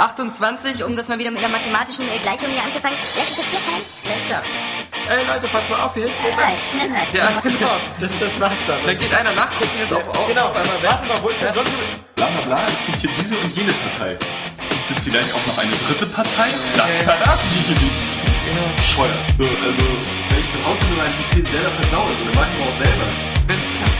28, um das mal wieder mit einer mathematischen äh, Gleichung hier anzufangen, lässt sich das vier teilen? Alles klar. Ey Leute, passt mal auf hier. Ist Nein, er. das. Ja, genau. Das, das war's dann. Da geht einer nachgucken, jetzt auf, auf, Genau, auf einmal weg. warte mal, wo ist der John? Bla bla bla, es gibt hier diese und jene Partei. Gibt es vielleicht auch noch eine dritte Partei? Das verraten die hier nicht. Bescheuert. So, also, wenn ich zu Hause mit meinem PC selber versaue, so, dann mach ich auch selber. Wenn's klappt.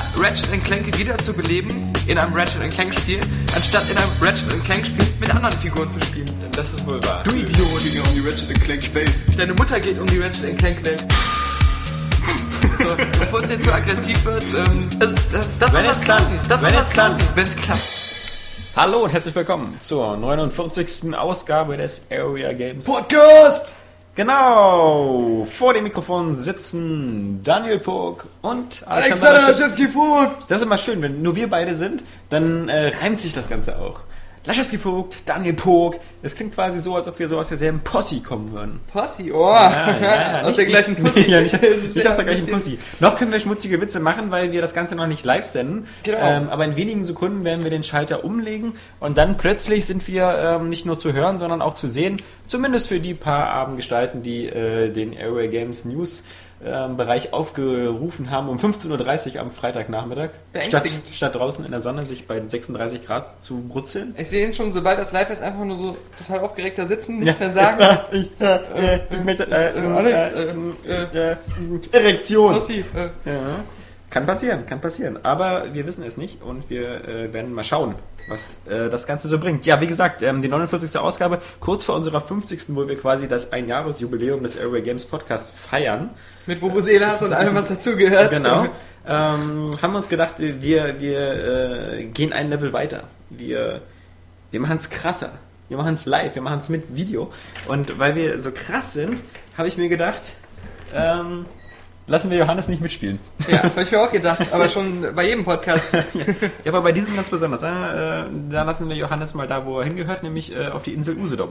Ratchet Clank wieder zu beleben in einem Ratchet Clank Spiel, anstatt in einem Ratchet Clank Spiel mit anderen Figuren zu spielen. Das ist wohl wahr. Du Idiot! Ja um die Ratchet Clank Welt. Deine Mutter geht um die Ratchet Clank Welt. So, bevor es jetzt zu aggressiv wird, ähm, das, das, das Wenn klappt. klappen. Das Wenn es klappen, wenn es klappt. Hallo und herzlich willkommen zur 49. Ausgabe des Area Games Podcast! Genau, vor dem Mikrofon sitzen Daniel Pog und Alexander Laschewski. Laschewski Vogt! Das ist immer schön, wenn nur wir beide sind, dann äh, reimt sich das Ganze auch. Laschewski Vogt, Daniel Pog, das klingt quasi so, als ob wir so aus derselben Posse kommen würden. Pussy, oh! aus der gleichen Pussy. ja, nicht, nicht aus der gleichen Pussy. Noch können wir schmutzige Witze machen, weil wir das Ganze noch nicht live senden. Genau. Ähm, aber in wenigen Sekunden werden wir den Schalter umlegen und dann plötzlich sind wir ähm, nicht nur zu hören, sondern auch zu sehen. Zumindest für die paar Abendgestalten, die äh, den Airway Games News Bereich aufgerufen haben um 15.30 Uhr am Freitagnachmittag. Statt, statt draußen in der Sonne sich bei 36 Grad zu brutzeln. Ich sehe ihn schon, sobald das live ist, einfach nur so total aufgeregt da sitzen, nichts mehr sagen. Ich, äh, äh, ich möchte, äh, Äh, Alex, äh, äh, äh, Erektion. Äh, Ja. Kann passieren, kann passieren. Aber wir wissen es nicht und wir äh, werden mal schauen, was äh, das Ganze so bringt. Ja, wie gesagt, ähm, die 49. Ausgabe, kurz vor unserer 50. wo wir quasi das Einjahresjubiläum des Airway Games Podcasts feiern. mit Vuvuzelas und allem, was dazugehört. Genau. Ähm, haben wir uns gedacht, wir, wir äh, gehen ein Level weiter. Wir, wir machen es krasser. Wir machen es live, wir machen es mit Video. Und weil wir so krass sind, habe ich mir gedacht, ähm, lassen wir Johannes nicht mitspielen. Ja, habe ich mir auch gedacht, aber schon bei jedem Podcast. Ja, aber bei diesem ganz besonders. Äh, da lassen wir Johannes mal da, wo er hingehört, nämlich äh, auf die Insel Usedom.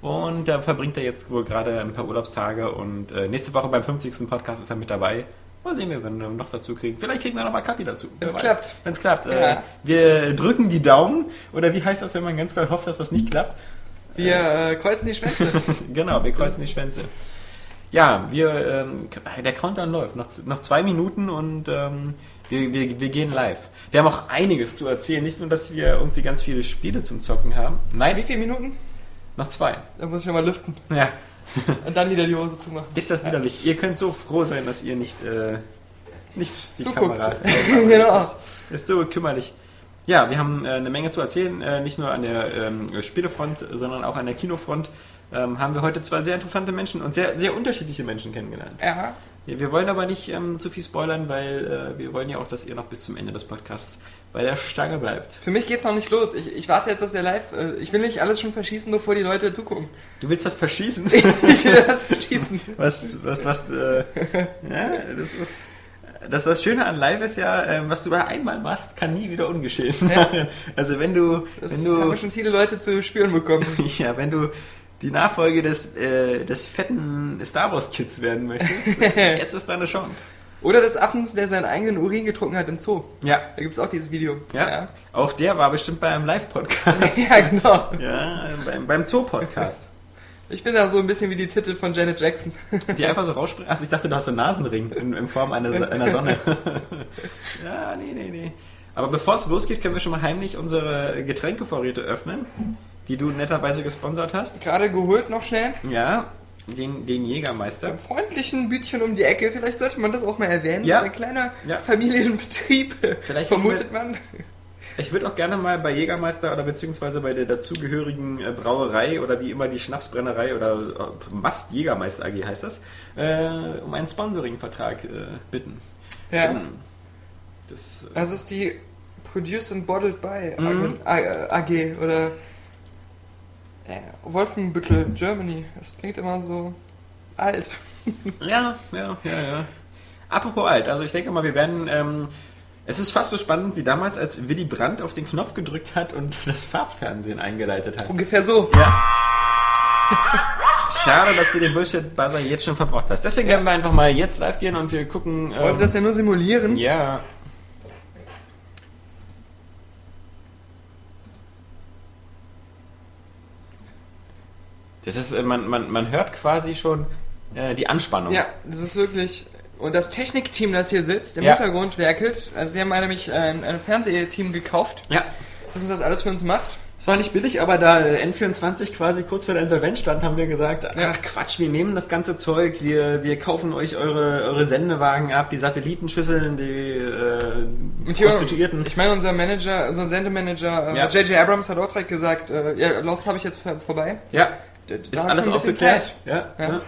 Und da verbringt er jetzt wohl gerade ein paar Urlaubstage und äh, nächste Woche beim 50. Podcast ist er mit dabei. Mal sehen wir, wenn wir noch dazu kriegen. Vielleicht kriegen wir noch mal Kapi dazu. Wenn's klappt. Wenn es klappt. Äh, Ja. wir drücken die Daumen. Oder wie heißt das, wenn man ganz doll hofft, dass was nicht klappt? Wir äh, kreuzen die Schwänze. genau, wir kreuzen die Schwänze. Ja, wir, ähm, der Countdown läuft. Noch, noch zwei Minuten und ähm, wir, wir, wir gehen live. Wir haben auch einiges zu erzählen. Nicht nur, dass wir irgendwie ganz viele Spiele zum Zocken haben. Wie Nein, viele Minuten? noch zwei. Da muss ich nochmal lüften. Ja, Und dann wieder die Hose zumachen. ist das widerlich. Ihr könnt so froh sein, dass ihr nicht, äh, nicht die Zuguckt. Kamera... Genau. Das ist so kümmerlich. Ja, wir haben äh, eine Menge zu erzählen, äh, nicht nur an der ähm, Spielefront, sondern auch an der Kinofront. Ähm, haben wir heute zwei sehr interessante Menschen und sehr, sehr unterschiedliche Menschen kennengelernt. Ja. Ja, wir wollen aber nicht ähm, zu viel spoilern, weil äh, wir wollen ja auch, dass ihr noch bis zum Ende des Podcasts bei der Stange bleibt. Für mich geht's noch nicht los. Ich, ich warte jetzt, dass der live. Äh, ich will nicht alles schon verschießen, bevor die Leute zugucken. Du willst was verschießen? Ich will das verschießen. was, was, was, äh, ja, das ist, das, das Schöne an Live ist ja, ähm, was du da einmal machst, kann nie wieder ungeschehen werden. Also wenn du, Das wenn haben du, schon viele Leute zu spüren bekommen. ja, wenn du die Nachfolge des, äh, des fetten Star Wars Kids werden möchtest, jetzt ist deine Chance. Oder des Affens, der seinen eigenen Urin getrunken hat im Zoo. Ja, Da gibt's auch dieses Video. ja, auch der war bestimmt bei einem Live-Podcast. Ja, genau. Ja, beim, beim Zoo-Podcast. Ich bin da so ein bisschen wie die Titel von Janet Jackson. Die einfach so rausspringen. Also ich dachte, du hast einen Nasenring in, in Form einer, einer Sonne. ja, nee, nee, nee. Aber bevor es losgeht, können wir schon mal heimlich unsere Getränkevorräte öffnen, die du netterweise gesponsert hast. Gerade geholt noch schnell. Ja, den, den Jägermeister. Beim freundlichen Bütchen um die Ecke, vielleicht sollte man das auch mal erwähnen. Ja. Das ist ein kleiner Ja. Familienbetrieb. Vielleicht vermutet man. Ich würde auch gerne mal bei Jägermeister oder beziehungsweise bei der dazugehörigen äh, Brauerei oder wie immer die Schnapsbrennerei oder äh, Mast Jägermeister AG heißt das, äh, um einen Sponsoring-Vertrag äh, bitten. Ja. Das, äh, Das ist die Produced and Bottled by Mhm. AG, AG oder Wolfenbüttel, Germany. Das klingt immer so. alt. Ja, ja, ja, ja. Apropos alt, also ich denke mal, wir werden. Ähm, es ist fast so spannend wie damals, als Willy Brandt auf den Knopf gedrückt hat und das Farbfernsehen eingeleitet hat. Ungefähr so. Ja. Schade, dass du den Bullshit-Buzzer jetzt schon verbraucht hast. Deswegen werden wir einfach mal jetzt live gehen und wir gucken. Ich wollte ähm, das ja nur simulieren. ja. Das ist, äh, man, man, man hört quasi schon äh, die Anspannung. Ja, das ist wirklich. Und das Technikteam, das hier sitzt, im Ja. Hintergrund werkelt. Also wir haben nämlich ein, ein Fernsehteam gekauft, Ja. das uns das alles für uns macht. Es war nicht billig, aber da äh, N24 quasi kurz vor der Insolvenz stand, haben wir gesagt, ach Ja. Quatsch, wir nehmen das ganze Zeug, wir, wir kaufen euch eure, eure Sendewagen ab, die Satellitenschüsseln, die äh, hier, Prostituierten. ich meine, unser Manager, unser Sendemanager, Ja. äh, J.J. Abrams hat auch direkt gesagt, äh, ja, Lost habe ich jetzt vor- vorbei. Ja, ist alles aufgeklärt. Ja, Ja.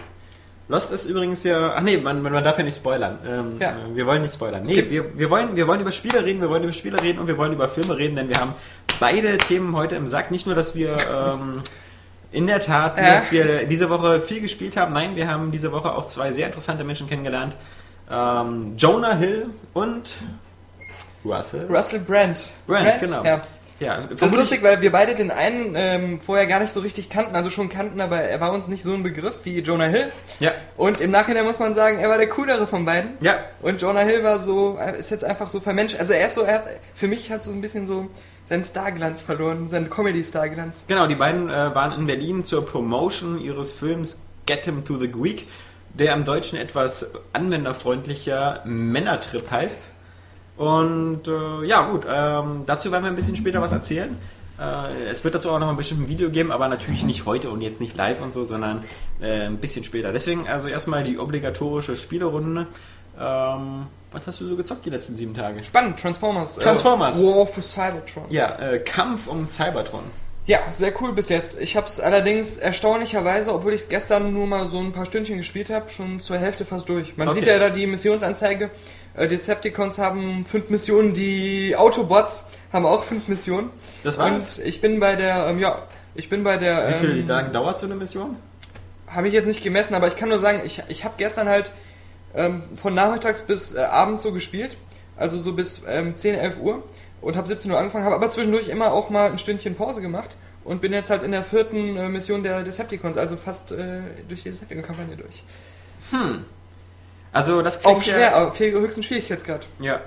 Lost ist übrigens ja. Ach nee, man, man man darf ja nicht spoilern. Ähm, Ja. äh, Wir wollen nicht spoilern. Nee, wir, wir, wollen, wir wollen über Spiele reden, wir wollen über Spiele reden und wir wollen über Filme reden, denn wir haben beide Themen heute im Sack. Nicht nur, dass wir ähm, in der Tat, Ja. dass wir diese Woche viel gespielt haben. Nein, wir haben diese Woche auch zwei sehr interessante Menschen kennengelernt. Ähm, Jonah Hill und Russell. Russell Brand. Brand, genau. Ja. Ja, Das ist lustig, weil wir beide den einen ähm, vorher gar nicht so richtig kannten, also schon kannten, aber er war uns nicht so ein Begriff wie Jonah Hill. Ja, Und im Nachhinein muss man sagen, er war der coolere von beiden. ja, Und Jonah Hill war so, ist jetzt einfach so vermenscht. Also er ist so, er hat, für mich hat so ein bisschen so seinen Starglanz verloren, seinen Comedy-Starglanz. Genau, die beiden äh, waren in Berlin zur Promotion ihres Films Get Him to the Greek, der im Deutschen etwas anwenderfreundlicher Männertrip heißt. Und äh, ja, gut, ähm, dazu werden wir ein bisschen später was erzählen. Äh, es wird dazu auch noch ein bestimmtes Video geben, aber natürlich nicht heute und jetzt nicht live und so, sondern äh, ein bisschen später. Deswegen also erstmal die obligatorische Spielerunde. Ähm, was hast du so gezockt die letzten sieben Tage? Spannend, Transformers. Transformers. Äh, War for Cybertron. Ja, äh, Kampf um Cybertron. Ja, sehr cool bis jetzt. Ich habe es allerdings erstaunlicherweise, obwohl ich es gestern nur mal so ein paar Stündchen gespielt habe, schon zur Hälfte fast durch. Man Okay. sieht ja da die Missionsanzeige. Äh, Decepticons haben fünf Missionen, die Autobots haben auch fünf Missionen. Das war's? Und ich bin bei der, ähm, ja, ich bin bei der. Wie viel ähm, lang dauert so eine Mission? Habe ich jetzt nicht gemessen, aber ich kann nur sagen, ich, ich habe gestern halt ähm, von nachmittags bis äh, abends so gespielt. Also so bis ähm, 10, 11 Uhr. Und habe 17 Uhr angefangen, habe aber zwischendurch immer auch mal ein Stündchen Pause gemacht. Und bin jetzt halt in der vierten äh, Mission der Decepticons, also fast äh, durch die Decepticon-Kampagne durch. Also das klingt Auf schwer, ja, auf höchsten Schwierigkeitsgrad. ja.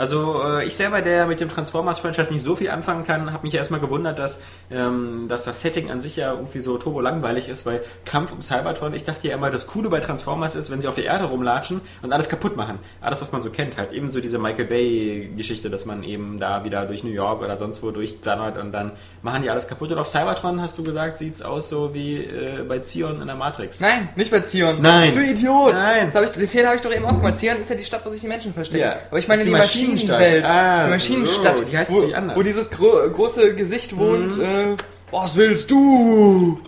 Also äh, ich selber, der mit dem Transformers-Franchise nicht so viel anfangen kann, habe mich ja erstmal gewundert, dass, ähm, dass das Setting an sich ja irgendwie so turbo langweilig ist, weil Kampf um Cybertron, ich dachte ja immer, das Coole bei Transformers ist, wenn sie auf der Erde rumlatschen und alles kaputt machen. Alles, was man so kennt, halt ebenso diese Michael Bay-Geschichte, dass man eben da wieder durch New York oder sonst wo durchdonnert und dann machen die alles kaputt. Und auf Cybertron, hast du gesagt, sieht's aus so wie äh, bei Zion in der Matrix. Nein, nicht bei Zion. Nein. Du Idiot. Nein. Das hab ich, den Fehler habe ich doch eben auch gemacht. Zion ist ja die Stadt, wo sich die Menschen verstecken. Ja. Aber ich meine die, Maschinenstadt. Maschinenwelt. Ah, Maschinenstadt. so. Die heißt wo, natürlich anders. Mhm. Wo dieses gro große Gesicht wohnt. Äh, was willst du?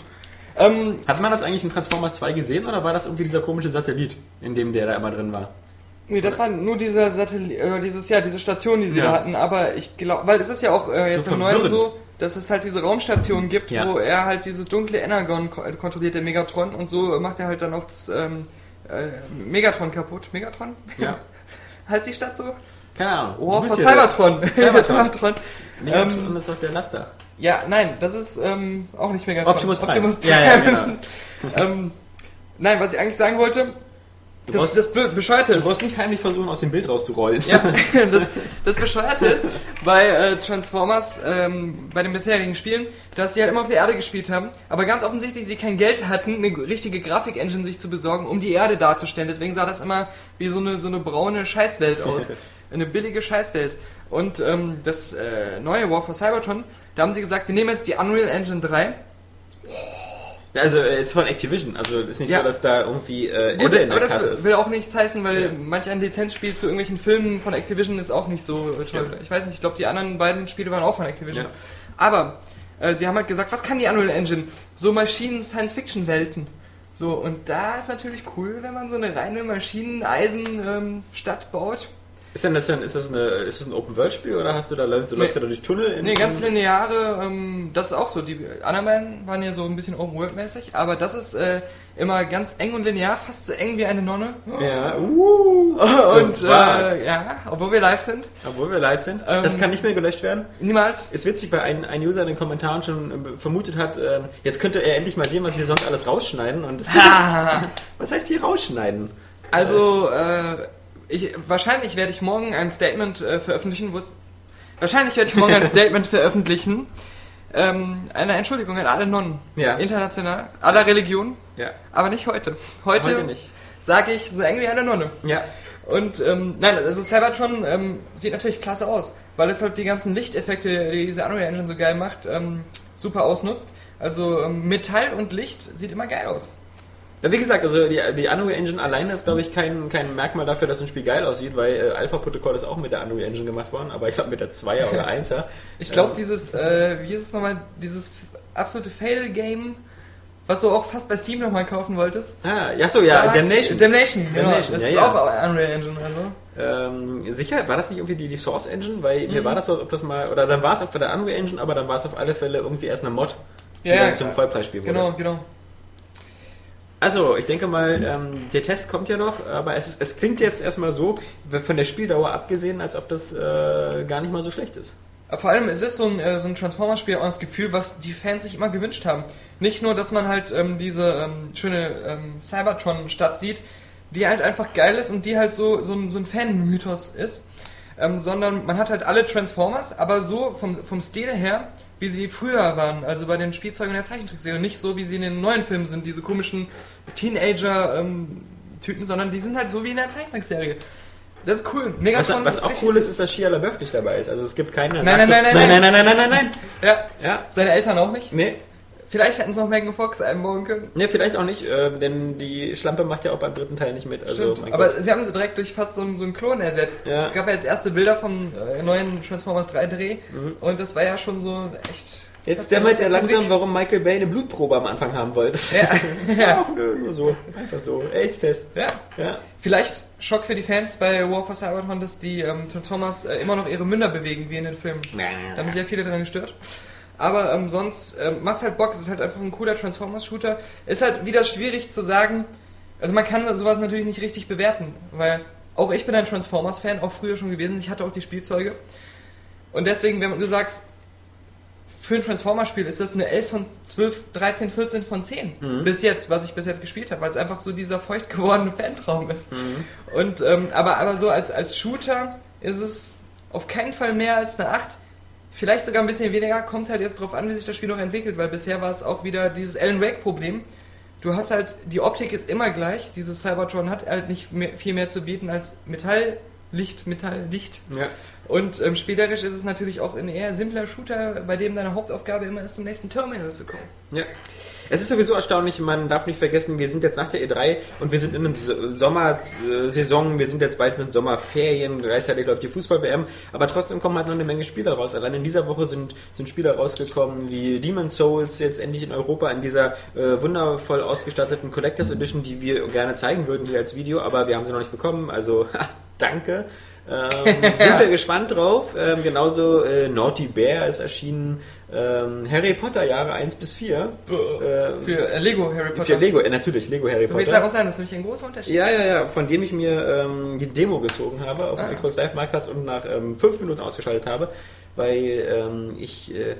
Ähm, Hat man das eigentlich in Transformers 2 gesehen oder war das irgendwie dieser komische Satellit, in dem der da immer drin war? nee, das war nur dieser Satellit, äh, dieses, ja, diese Station, die sie Ja. da hatten. Aber ich glaube, weil es ist ja auch äh, jetzt So im Neuen so, dass es halt diese Raumstation gibt, Ja. wo er halt dieses dunkle Energon ko kontrolliert, der Megatron. Und so macht er halt dann auch das ähm, äh, Megatron kaputt. Megatron? Ja. heißt die Stadt so? Keine Ahnung. Oh, Du von Cybertron. Cybertron. Cybertron. Megatron Ähm, ist doch der Laster. Ja, nein, das ist ähm, auch nicht Megatron. Optimus Prime. Optimus Prime. Ja, ja, genau. ähm, nein, was ich eigentlich sagen wollte, das, brauchst- das Blö- Bescheuerte Du ist, brauchst nicht heimlich versuchen, aus dem Bild rauszurollen. ja, das, das Bescheuerte ist bei äh, Transformers, ähm, bei den bisherigen Spielen, dass die halt immer auf der Erde gespielt haben, aber ganz offensichtlich sie kein Geld hatten, eine richtige Grafik-Engine sich zu besorgen, um die Erde darzustellen. Deswegen sah das immer wie so eine, so eine braune Scheißwelt aus. Eine billige Scheißwelt. Und ähm, das äh, neue War for Cybertron, da haben sie gesagt, wir nehmen jetzt die Unreal Engine 3 Also, äh, ist von Activision. Also, ist nicht Ja. so, dass da irgendwie äh, Gut, Ebbe in aber der das Kasse will, ist. will auch nichts heißen, weil Ja. manch ein Lizenzspiel zu irgendwelchen Filmen von Activision ist auch nicht so toll. Ja. Ich weiß nicht, ich glaube, die anderen beiden Spiele waren auch von Activision. Aber äh, sie haben halt gesagt, was kann die Unreal Engine? So Maschinen-Science-Fiction-Welten. So, und da ist natürlich cool, wenn man so eine reine Maschinen-Eisen-Stadt baut. Ist, denn das denn, ist, das eine, ist das ein Open-World-Spiel oder hast du da, läufst, du- läufst du da durch Tunnel? In, Nee, ganz in, lineare, ähm, das ist auch so. Die anderen beiden waren ja so ein bisschen Open-World-mäßig, aber das ist äh, immer ganz eng und linear, fast so eng wie eine Nonne. Ja, uh, Und äh, ja, obwohl wir live sind, Obwohl wir live sind. Ähm, das kann nicht mehr gelöscht werden. niemals. Ist witzig, weil ein, ein User in den Kommentaren schon äh, vermutet hat, ähm, jetzt könnte er endlich mal sehen, was wir sonst alles rausschneiden. Und was heißt hier rausschneiden? Also, äh, ich, wahrscheinlich werde ich morgen ein Statement äh, veröffentlichen, wo es, wahrscheinlich werde ich morgen ein Statement veröffentlichen, ähm, eine Entschuldigung an alle Nonnen, Ja. international, aller Religionen, Ja, aber nicht heute. Heute, heute nicht. sage ich so eng wie eine Nonne. Ja, Und ähm, nein, also Cybertron ähm, sieht natürlich klasse aus, weil es halt die ganzen Lichteffekte, die diese Unreal Engine so geil macht, ähm, super ausnutzt. Also ähm, Metall und Licht sieht immer geil aus. Ja, wie gesagt, also die, die Unreal Engine alleine ist, glaube ich, kein, kein Merkmal dafür, dass ein Spiel geil aussieht, weil äh, Alpha-Protokoll ist auch mit der Unreal Engine gemacht worden, aber ich glaube mit der 2er oder 1er. Ich glaube, Ähm, dieses, äh, wie ist es nochmal, dieses absolute Fail-Game, was du auch fast bei Steam nochmal kaufen wolltest. Ah, ja, so, ja, Da- Damnation. Damnation, genau. Damnation, das ja, ist ja. auch Unreal Engine, also. Ähm, sicher, war das nicht irgendwie die, die Source Engine? Weil Mhm. mir war das so, ob das mal, oder dann war es auf der Unreal Engine, aber dann war es auf alle Fälle irgendwie erst eine Mod, die Ja, dann zum. Vollpreisspiel wurde. Genau, genau. Also, ich denke mal, ähm, der Test kommt ja noch, aber es, ist, es klingt jetzt erstmal so, von der Spieldauer abgesehen, als ob das äh, gar nicht mal so schlecht ist. Vor allem, es ist so ein, äh, so ein Transformers-Spiel auch das Gefühl, was die Fans sich immer gewünscht haben. Nicht nur, dass man halt ähm, diese ähm, schöne ähm, Cybertron-Stadt sieht, die halt einfach geil ist und die halt so, so ein, so ein Fan-Mythos ist, ähm, sondern man hat halt alle Transformers, aber so vom, vom Stil her, wie sie früher waren, also bei den Spielzeugen der Zeichentrickserie, nicht so, wie sie in den neuen Filmen sind, diese komischen Teenager-Typen, sondern die sind halt so wie in der Zeichentrickserie. Das ist cool. Was, Megatron was auch richtig- cool ist, ist, dass Shia LaBeouf nicht dabei ist. Also es gibt keine... Nein, nein, nein, nein, nein, nein, nein, nein, nein, nein, nein. Ja, Ja, seine Eltern auch nicht. nee, Vielleicht hätten sie noch Megan Fox einbauen können. nee, vielleicht auch nicht, äh, denn die Schlampe macht ja auch beim dritten Teil nicht mit. Also, Aber Gott. sie haben sie direkt durch fast so einen, so einen Klon ersetzt. Ja. Es gab ja jetzt erste Bilder vom äh, neuen Transformers 3 Dreh und das war ja schon so echt. Jetzt fast dämmert aus er der langsam, warum Michael Bay eine Blutprobe am Anfang haben wollte. Ja. Ach nö, nur so. Einfach so. AIDS-Test. ja. Ja. Vielleicht Schock für die Fans bei War for Cybertron, dass die ähm, Transformers äh, immer noch ihre Münder bewegen, wie in den Filmen. Da haben sich ja viele dran gestört. Aber ähm, sonst ähm, macht's halt Bock, es ist halt einfach ein cooler Transformers-Shooter. Ist halt wieder schwierig zu sagen, also man kann sowas natürlich nicht richtig bewerten, weil auch ich bin ein Transformers-Fan, auch früher schon gewesen, ich hatte auch die Spielzeuge. Und deswegen, wenn du sagst, für ein Transformers-Spiel ist das eine 11 von 12, 13, 14 von 10. Bis jetzt, was ich bis jetzt gespielt habe, weil es einfach so dieser feucht gewordene Fantraum ist. Und, ähm, aber, aber so als, als Shooter ist es auf keinen Fall mehr als eine 8. Vielleicht sogar ein bisschen weniger, kommt halt jetzt drauf an, wie sich das Spiel noch entwickelt, weil bisher war es auch wieder dieses Alan Wake-Problem. Du hast halt, die Optik ist immer gleich, dieses Cybertron hat halt nicht mehr, viel mehr zu bieten als Metall, Licht, Metall, Licht. Ja. Und ähm, spielerisch ist es natürlich auch ein eher simpler Shooter, bei dem deine Hauptaufgabe immer ist, zum nächsten Terminal zu kommen. Ja. Es ist sowieso erstaunlich, man darf nicht vergessen, wir sind jetzt nach der E3 und wir sind in der Sommersaison, wir sind jetzt bald in den Sommerferien, gleichzeitig läuft die Fußball-WM, aber trotzdem kommen halt noch eine Menge Spiele raus. Allein in dieser Woche sind, sind Spiele rausgekommen wie Demon's Souls jetzt endlich in Europa in dieser äh, wundervoll ausgestatteten Collectors Edition, die wir gerne zeigen würden hier als Video, aber wir haben sie noch nicht bekommen, also danke. ähm, sind wir gespannt drauf. Ähm, genauso äh, Naughty Bear ist erschienen. Ähm, Harry Potter Jahre 1 bis 4. Äh, Für äh, Lego Harry Potter. für Lego, äh, natürlich, Lego Harry So, wie sagen Potter. wir das ist nämlich ein großer Unterschied. Ja, ja, ja, von dem ich mir ähm, die Demo gezogen habe auf dem Ah. Xbox Live Marktplatz und nach ähm, fünf Minuten ausgeschaltet habe, weil ähm, ich äh,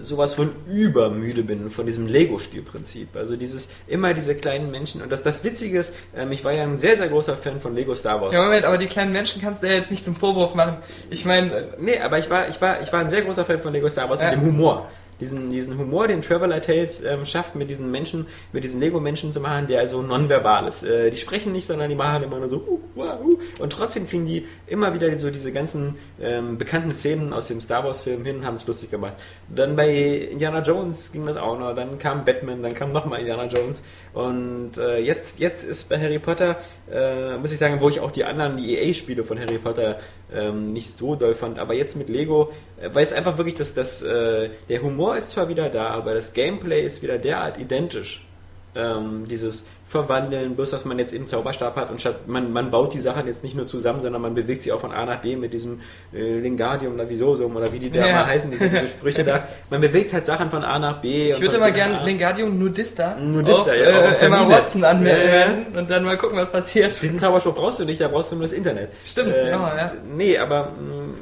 sowas von übermüde bin von diesem Lego-Spielprinzip. Also dieses, immer diese kleinen Menschen. Und das, das Witzige ist, ähm, ich war ja ein sehr, sehr großer Fan von Lego Star Wars. Ja, Moment, aber die kleinen Menschen kannst du ja jetzt nicht zum Vorwurf machen. Ich meine, äh, Nee, aber ich war, ich war, ich war ein sehr großer Fan von Lego Star Wars Ja. und dem Humor. Diesen, diesen Humor, den Traveler Tales ähm, schafft, mit diesen Menschen, mit diesen Lego-Menschen zu machen, der also nonverbal ist. Äh, die sprechen nicht, sondern die machen immer nur so, uh, uh, uh, und trotzdem kriegen die immer wieder so diese ganzen ähm, bekannten Szenen aus dem Star Wars-Film hin und haben es lustig gemacht. Dann bei Indiana Jones ging das auch noch, dann kam Batman, dann kam nochmal Indiana Jones und äh, jetzt, jetzt ist bei Harry Potter, äh, muss ich sagen, wo ich auch die anderen, die EA-Spiele von Harry Potter ähm, nicht so doll fand, aber jetzt mit Lego, äh, weil es einfach wirklich, das, das, äh, der Humor ist zwar wieder da, aber das Gameplay ist wieder derart identisch ähm, dieses Verwandeln, bloß dass man jetzt eben Zauberstab hat und statt man, man baut die Sachen jetzt nicht nur zusammen, sondern man bewegt sie auch von A nach B mit diesem äh, Lingardium oder Visosum oder wie die da Ja. mal heißen, diese, diese Sprüche da. Man bewegt halt Sachen von A nach B. Ich würde immer gerne Lingardium Nudista, Nudista, auf, ja, äh, auf Emma. Watson anmelden Ja, ja. und dann mal gucken, was passiert. Diesen Zauberspruch brauchst du nicht, da brauchst du nur das Internet. Stimmt, Äh, genau, ja. Nee, aber mh,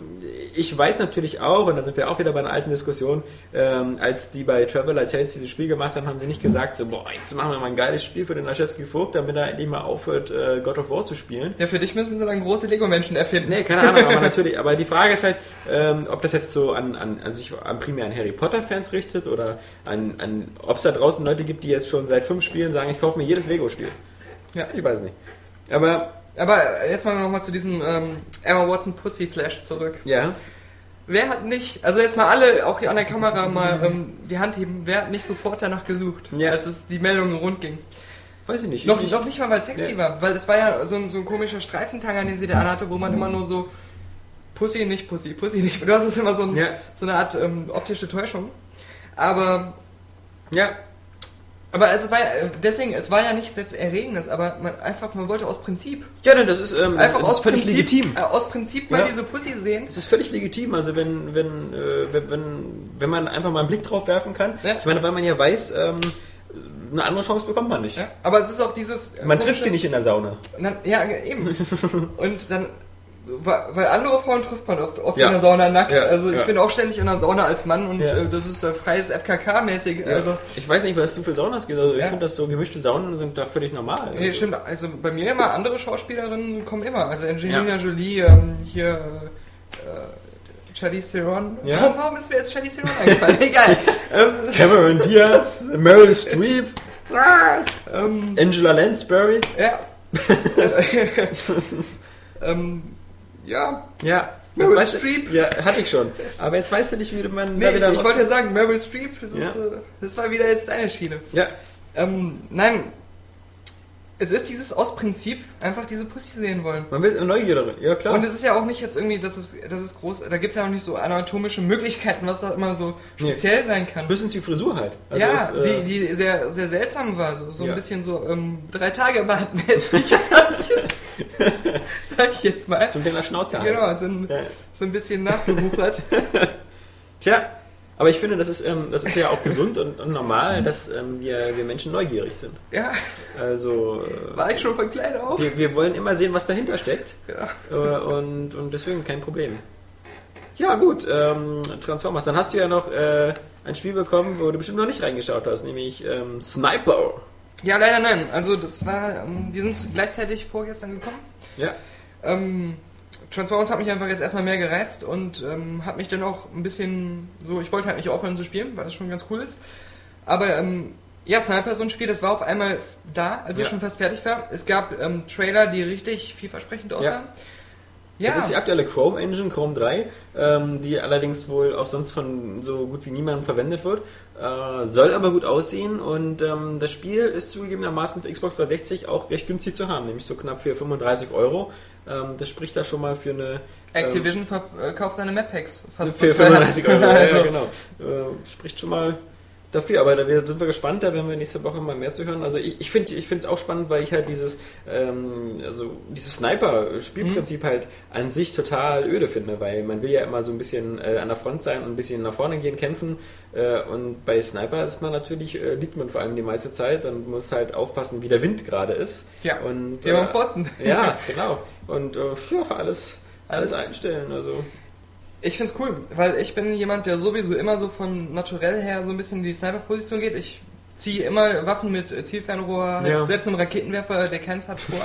ich weiß natürlich auch, und da sind wir auch wieder bei einer alten Diskussion, ähm, als die bei Traveler Tales dieses Spiel gemacht haben, haben sie nicht gesagt, so, boah, jetzt machen wir mal ein geiles Spiel für den Laschewski Vogt, damit er endlich mal aufhört, äh, God of War zu spielen. Ja, für dich müssen sie dann große Lego-Menschen erfinden. Nee, keine Ahnung, aber natürlich, aber die Frage ist halt, ähm, ob das jetzt so an, an, an sich an primär an Harry Potter-Fans richtet oder an, an ob es da draußen Leute gibt, die jetzt schon seit fünf Spielen sagen, ich kaufe mir jedes Lego-Spiel. Ja. Ich weiß nicht. Aber, Aber jetzt mal nochmal zu diesem ähm, Emma Watson Pussy Flash zurück. ja. Wer hat nicht, also jetzt mal alle, auch hier an der Kamera mal ähm, die Hand heben, wer hat nicht sofort danach gesucht, Ja. als es die Meldungen rund ging? Weiß ich nicht. Noch, ich, noch nicht mal, weil es sexy Ja. war, weil es war ja so ein, so ein komischer Streifentanga, den sie da anhatte, wo man immer nur so Pussy, nicht Pussy, Pussy, nicht. Du hast es immer so, ein, Ja. so eine Art ähm, optische Täuschung. Aber, Ja, aber es war ja, deswegen, es war ja nichts jetzt Erregendes, aber man einfach, man wollte aus Prinzip, ja, denn das ist, ähm, das, einfach das aus ist völlig Prinzip, legitim. Äh, aus Prinzip mal Ja. diese Pussy sehen. Es ist völlig legitim. Also wenn, wenn, äh, wenn, wenn, wenn man einfach mal einen Blick drauf werfen kann. Ja. Ich meine, weil man ja weiß, ähm, eine andere Chance bekommt man nicht. Ja, aber es ist auch dieses. äh, Man trifft sie nicht in der Sauna. Dann, ja, eben. Und dann, weil weil andere Frauen trifft man oft, oft Ja. in der Sauna nackt. Ja, Also ich ja. bin auch ständig in der Sauna als Mann und Ja. äh, das ist äh, freies FKK-mäßig. Also, ich weiß nicht, was du für Saunas geht. Also ich finde, das so gemischte Saunen sind da völlig normal. nee, stimmt. Also bei mir immer andere Schauspielerinnen kommen immer. Also Angelina Ja. Jolie, ähm, hier äh, Charlize Theron. Ja. Warum, warum ist mir jetzt Charlize Theron eingefallen? Egal. ähm, Cameron Diaz, Meryl Streep, ähm, Angela Lansbury. ja. ähm, ja. Ja. Meryl Streep. Ja, hatte ich schon. Aber jetzt weißt du nicht, wie man Nee, da ich, wieder ich wollte ja sagen, Meryl Streep, das, ist, Ja. äh, das war wieder jetzt deine Schiene. Ja, Ähm, nein, es ist dieses aus Prinzip einfach diese Pussy sehen wollen. man will Neugier darin. Ja, klar. Und es ist ja auch nicht jetzt irgendwie, dass es, das ist groß, da gibt es ja auch nicht so anatomische Möglichkeiten, was da immer so Nee. speziell sein kann. Bisschen die Frisur halt. Also ja, es, äh, die, die sehr, sehr seltsam war, so, so Ja. ein bisschen so ähm, drei Tage bartmäßig, sag ich jetzt, sag ich jetzt mal. So ein kleiner Schnauzer. halt. Genau, so ein, Ja. so ein bisschen nachgewuchert. Tja, aber ich finde, das ist, ähm, das ist ja auch gesund und, und normal, dass ähm, wir, wir Menschen neugierig sind. ja, Also äh, war ich schon von klein auf. wir, wir wollen immer sehen, was dahinter steckt. Ja. Äh, und, und deswegen kein Problem. Ja gut, ähm, Transformers. Dann hast du ja noch äh, ein Spiel bekommen, wo du bestimmt noch nicht reingeschaut hast, nämlich ähm, Sniper. Ja, leider nein. Also das war, ähm, wir sind gleichzeitig vorgestern gekommen. Ja. Ähm, Transformers hat mich einfach jetzt erstmal mehr gereizt und ähm, hat mich dann auch ein bisschen so, ich wollte halt nicht aufhören zu spielen, weil das schon ganz cool ist. Aber ähm, ja, Sniper ist so ein Spiel, das war auf einmal da, als ich Ja. schon fast fertig war. Es gab ähm, Trailer, die richtig vielversprechend aussahen. Ja, Das ist die aktuelle Chrome Engine, Chrome 3, ähm, die allerdings wohl auch sonst von so gut wie niemandem verwendet wird. Äh, soll aber gut aussehen und ähm, das Spiel ist zugegebenermaßen für Xbox 360 auch recht günstig zu haben, nämlich so knapp für 35 Euro. Ähm, das spricht da schon mal für eine Activision verkauft seine Map Packs. ähm, fast für so teuer. 35 Euro. ja, ja, Also, genau. Äh, spricht schon mal dafür, aber da sind wir gespannt, da werden wir nächste Woche mal mehr zu hören. Also ich, ich finde ich es auch spannend, weil ich halt dieses ähm, also dieses Sniper-Spielprinzip Mhm. halt an sich total öde finde, weil man will ja immer so ein bisschen äh, an der Front sein und ein bisschen nach vorne gehen, kämpfen äh, und bei Sniper ist man natürlich, äh, liegt man vor allem die meiste Zeit und muss halt aufpassen, wie der Wind gerade ist. Ja, und, Furzen. ja, genau. Und äh, ja, alles, alles Alles- einstellen. Also Ich find's cool, weil ich bin jemand, der sowieso immer so von naturell her so ein bisschen in die Sniper-Position geht. Ich ziehe immer Waffen mit Zielfernrohr, halt Ja. selbst einem Raketenwerfer, der keins hat, vor.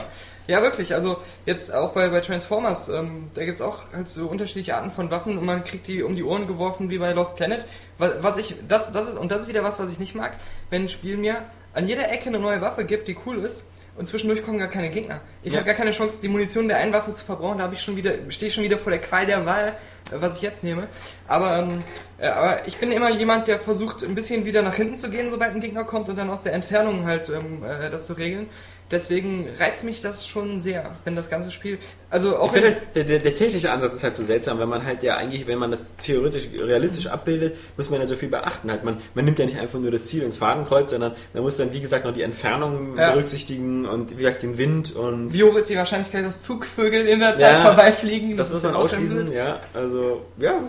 ja, wirklich. Also jetzt auch bei, bei Transformers, ähm, da gibt's auch halt so unterschiedliche Arten von Waffen und man kriegt die um die Ohren geworfen wie bei Lost Planet. Was, was ich, das, das ist, und das ist wieder was, was ich nicht mag, wenn ein Spiel mir an jeder Ecke eine neue Waffe gibt, die cool ist. Und zwischendurch kommen gar keine Gegner. Ich Ja. habe gar keine Chance, die Munition der einen Waffe zu verbrauchen. Da habe ich schon wieder, stehe ich schon wieder vor der Qual der Wahl, äh, was ich jetzt nehme. Aber, ähm, äh, aber ich bin immer jemand, der versucht, ein bisschen wieder nach hinten zu gehen, sobald ein Gegner kommt und dann aus der Entfernung halt ähm, äh, das zu regeln. Deswegen reizt mich das schon sehr, wenn das ganze Spiel. Also auch Ich finde, der, der, der technische Ansatz ist halt so seltsam, weil man halt ja eigentlich, wenn man das theoretisch realistisch abbildet, muss man ja so viel beachten. Halt man, man nimmt ja nicht einfach nur das Ziel ins Fadenkreuz, sondern man muss dann, wie gesagt, noch die Entfernung Ja. berücksichtigen und wie gesagt den Wind und wie hoch ist die Wahrscheinlichkeit, dass Zugvögel in der Zeit Ja, vorbeifliegen? das muss ist man ausschließen, ja. Also, ja,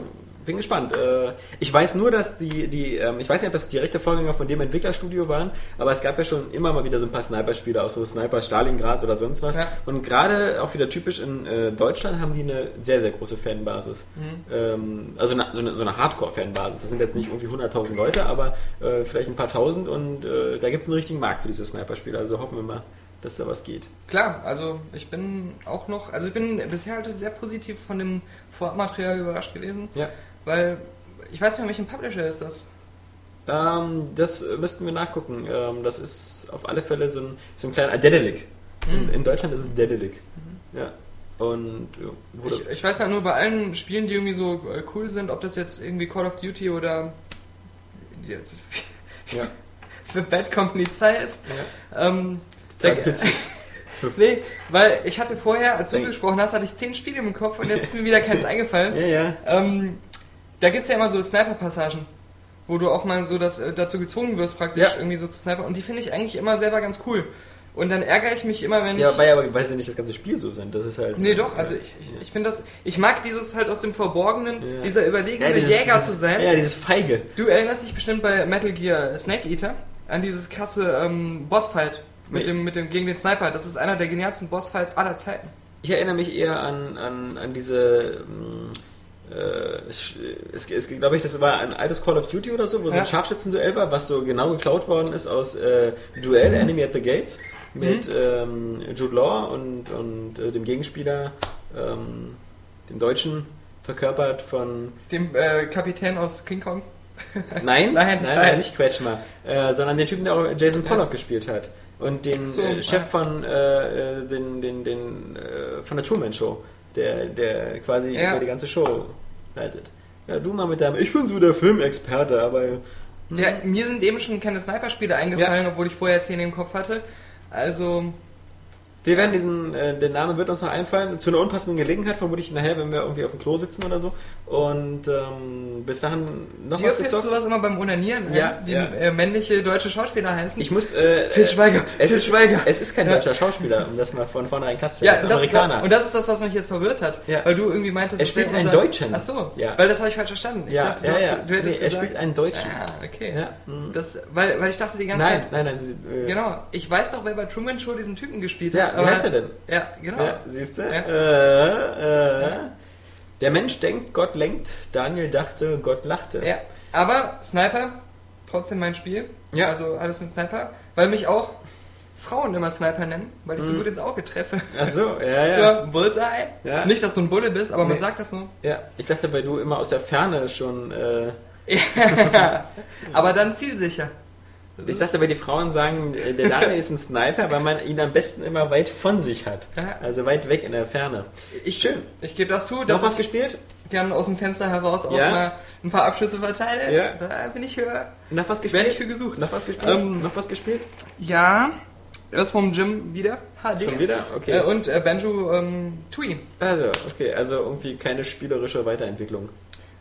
bin gespannt. Äh, Ich weiß nur, dass die, die ähm, ich weiß nicht, ob das direkte Vorgänger von dem Entwicklerstudio waren, aber es gab ja schon immer mal wieder so ein paar Sniper-Spiele, auch so Sniper Stalingrad oder sonst was. Ja. Und gerade auch wieder typisch in äh, Deutschland haben die eine sehr, sehr große Fanbasis. Mhm. Ähm, also eine, so eine, so eine Hardcore-Fanbasis. Das sind jetzt nicht irgendwie 100.000 Leute, aber äh, vielleicht ein paar tausend und da gibt es einen richtigen Markt für diese Sniper-Spiele. Also hoffen wir mal, dass da was geht. Klar, also ich bin auch noch, also ich bin bisher halt sehr positiv von dem Vorabmaterial überrascht gewesen, Ja. Weil ich weiß nicht, welchen Publisher ist das? Ähm, das müssten wir nachgucken. Ähm, das ist auf alle Fälle so ein, so ein kleiner. Dedelic. In, Mhm. in Deutschland ist es Dedelic. Ja. Und ja, Ich, ich weiß ja nur bei allen Spielen, die irgendwie so äh, cool sind, ob das jetzt irgendwie Call of Duty oder ja, ja. für Bad Company 2 ist. Ähm, der- witzig. nee, weil ich hatte vorher, als du Denk- gesprochen hast, hatte ich zehn Spiele im Kopf und jetzt ist mir wieder keins eingefallen. ja, ja. Ähm, da gibt es ja immer so Sniper-Passagen, wo du auch mal so das, äh, dazu gezwungen wirst, praktisch Ja. irgendwie so zu sniper. Und die finde ich eigentlich immer selber ganz cool. Und dann ärgere ich mich immer, wenn Ja, ich. weil aber weiß ja nicht das ganze Spiel so sind. Das ist halt. Nee, doch, also ich, ich, finde das. Ich mag dieses halt aus dem Verborgenen, Ja. dieser überlegene dieses- Jäger dieses, zu sein. Ja, dieses Feige. Du erinnerst dich bestimmt bei Metal Gear Snake Eater an dieses krasse ähm, Bossfight mit Nee. dem, mit dem gegen den Sniper. Das ist einer der genialsten Bossfights aller Zeiten. Ich erinnere mich eher an, an, an diese. ähm, Äh, es, es, es glaube ich, das war ein altes Call of Duty oder so, wo so Ja. ein Scharfschützenduell war, was so genau geklaut worden ist aus äh, Duell Enemy at the Gates mit Mhm. ähm, Jude Law und, und äh, dem Gegenspieler, ähm, dem Deutschen, verkörpert von Dem äh, Kapitän aus King Kong. Nein, Nein, nein, nein, nicht Kretschmer, äh, sondern den Typen, der auch Jason Pollock gespielt hat. Und den So, äh, Chef von, äh, äh, den, den, den, äh, von der Truman Show, der, der quasi Ja. über die ganze Show leitet. Ja, du mal mit deinem, ich bin so der Filmexperte, aber Ja, mir sind eben schon keine Sniper-Spiele eingefallen, obwohl ich vorher zehn im Kopf hatte. Also, wir werden diesen, äh, der Name wird uns noch einfallen, zu einer unpassenden Gelegenheit, vermutlich nachher, wenn wir irgendwie auf dem Klo sitzen oder so. Und ähm, bis dahin noch dir was gezockt. sowas immer beim Onanieren ein, Ja, wie ja. Äh, männliche deutsche Schauspieler heißen. Ich muss. Äh, Til Schweiger, Es Til ist, Schweiger. Es ist kein Ja. deutscher Schauspieler, um das mal von vornherein klarzustellen. ja, es ist ein das, Amerikaner. und das ist das, was mich jetzt verwirrt hat. Ja. Weil du irgendwie meintest, Er es spielt einen unser- Deutschen. Ach so, Ja. weil das habe ich falsch verstanden. Ich ja, dachte, du, ja, hast, ja. du hättest Nee, er gesagt, spielt einen Deutschen. Ah, okay. Ja. Das, weil, weil ich dachte die ganze Nein, Zeit, nein, nein. Äh, genau, ich weiß doch, wer bei Truman Show diesen Typen gespielt Ja, hat. Wie heißt er denn? Ja, genau. Ja, siehst du? Ja. Äh, äh. Der Mensch denkt, Gott lenkt. Daniel dachte, Gott lachte. Ja, aber Sniper, trotzdem mein Spiel. Ja. Also alles mit Sniper. Weil mich auch Frauen immer Sniper nennen, weil ich so Mhm. gut ins Auge treffe. Ach so, ja, ja. So, Bullseye. Ja. Nicht, dass du ein Bulle bist, aber man Nee. sagt das so. ja. Ich dachte, weil du immer aus der Ferne schon. Äh, aber dann zielsicher. Das ich ist- dachte, weil die Frauen sagen, der Daniel ist ein Sniper, weil man ihn am besten immer weit von sich hat. Also weit weg in der Ferne. ich, Schön. Ich gebe das zu, Noch was ich gespielt? gerne aus dem Fenster heraus auch Ja. mal ein paar Abschüsse verteile. Ja. Da bin ich für. Noch was gespielt? Werde ich für gesucht. Noch was gespielt? Ähm, noch was gespielt? Ja. Erst vom Gym wieder. HD. Schon wieder? Okay. Äh, und äh, Banjo ähm, Tui. Also, okay, also irgendwie keine spielerische Weiterentwicklung.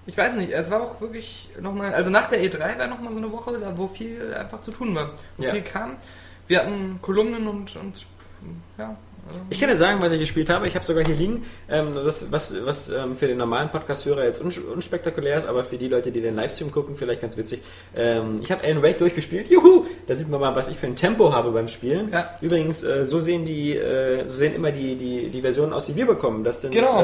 Ich weiß nicht, es war auch wirklich nochmal, also nach der E3 war nochmal so eine Woche, da wo viel einfach zu tun war. Und Ja. viel kam. Wir hatten Kolumnen und, und ja. also- Ich kann dir sagen, was ich gespielt habe. Ich habe sogar hier liegen, ähm, das, was, was ähm, für den normalen Podcast-Hörer jetzt uns unspektakulär ist, aber für die Leute, die den Livestream gucken, vielleicht ganz witzig. Ähm, ich habe Alan Wake durchgespielt. Juhu! Da sieht man mal, was ich für ein Tempo habe beim Spielen. Ja. Übrigens, äh, so sehen die, äh, so sehen immer die, die, die Versionen aus, die wir bekommen. Das sind Genau.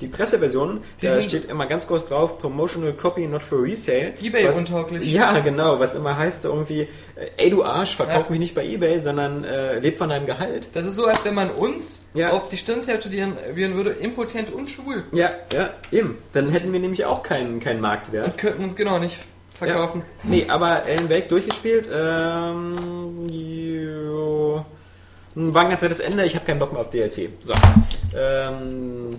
Die Presseversionen. Die Da sind- steht immer ganz groß drauf, Promotional Copy not for Resale. Ebay was, untauglich. Ja, genau. Was immer heißt so irgendwie, äh, ey du Arsch, verkauf Ja. mich nicht bei Ebay, sondern äh, leb von deinem Gehalt. Das ist so, als wenn man uns Ja. auf die Stirn tätowieren tätowieren würde, impotent und schwul. Ja, ja, eben. Dann hätten wir nämlich auch keinen, keinen Marktwert. Und könnten uns genau nicht verkaufen. Nee, aber Alan Wake durchgespielt. Ähm, jo, war ein ganz nettes Ende. Ich habe keinen Bock mehr auf DLC. So. Ähm,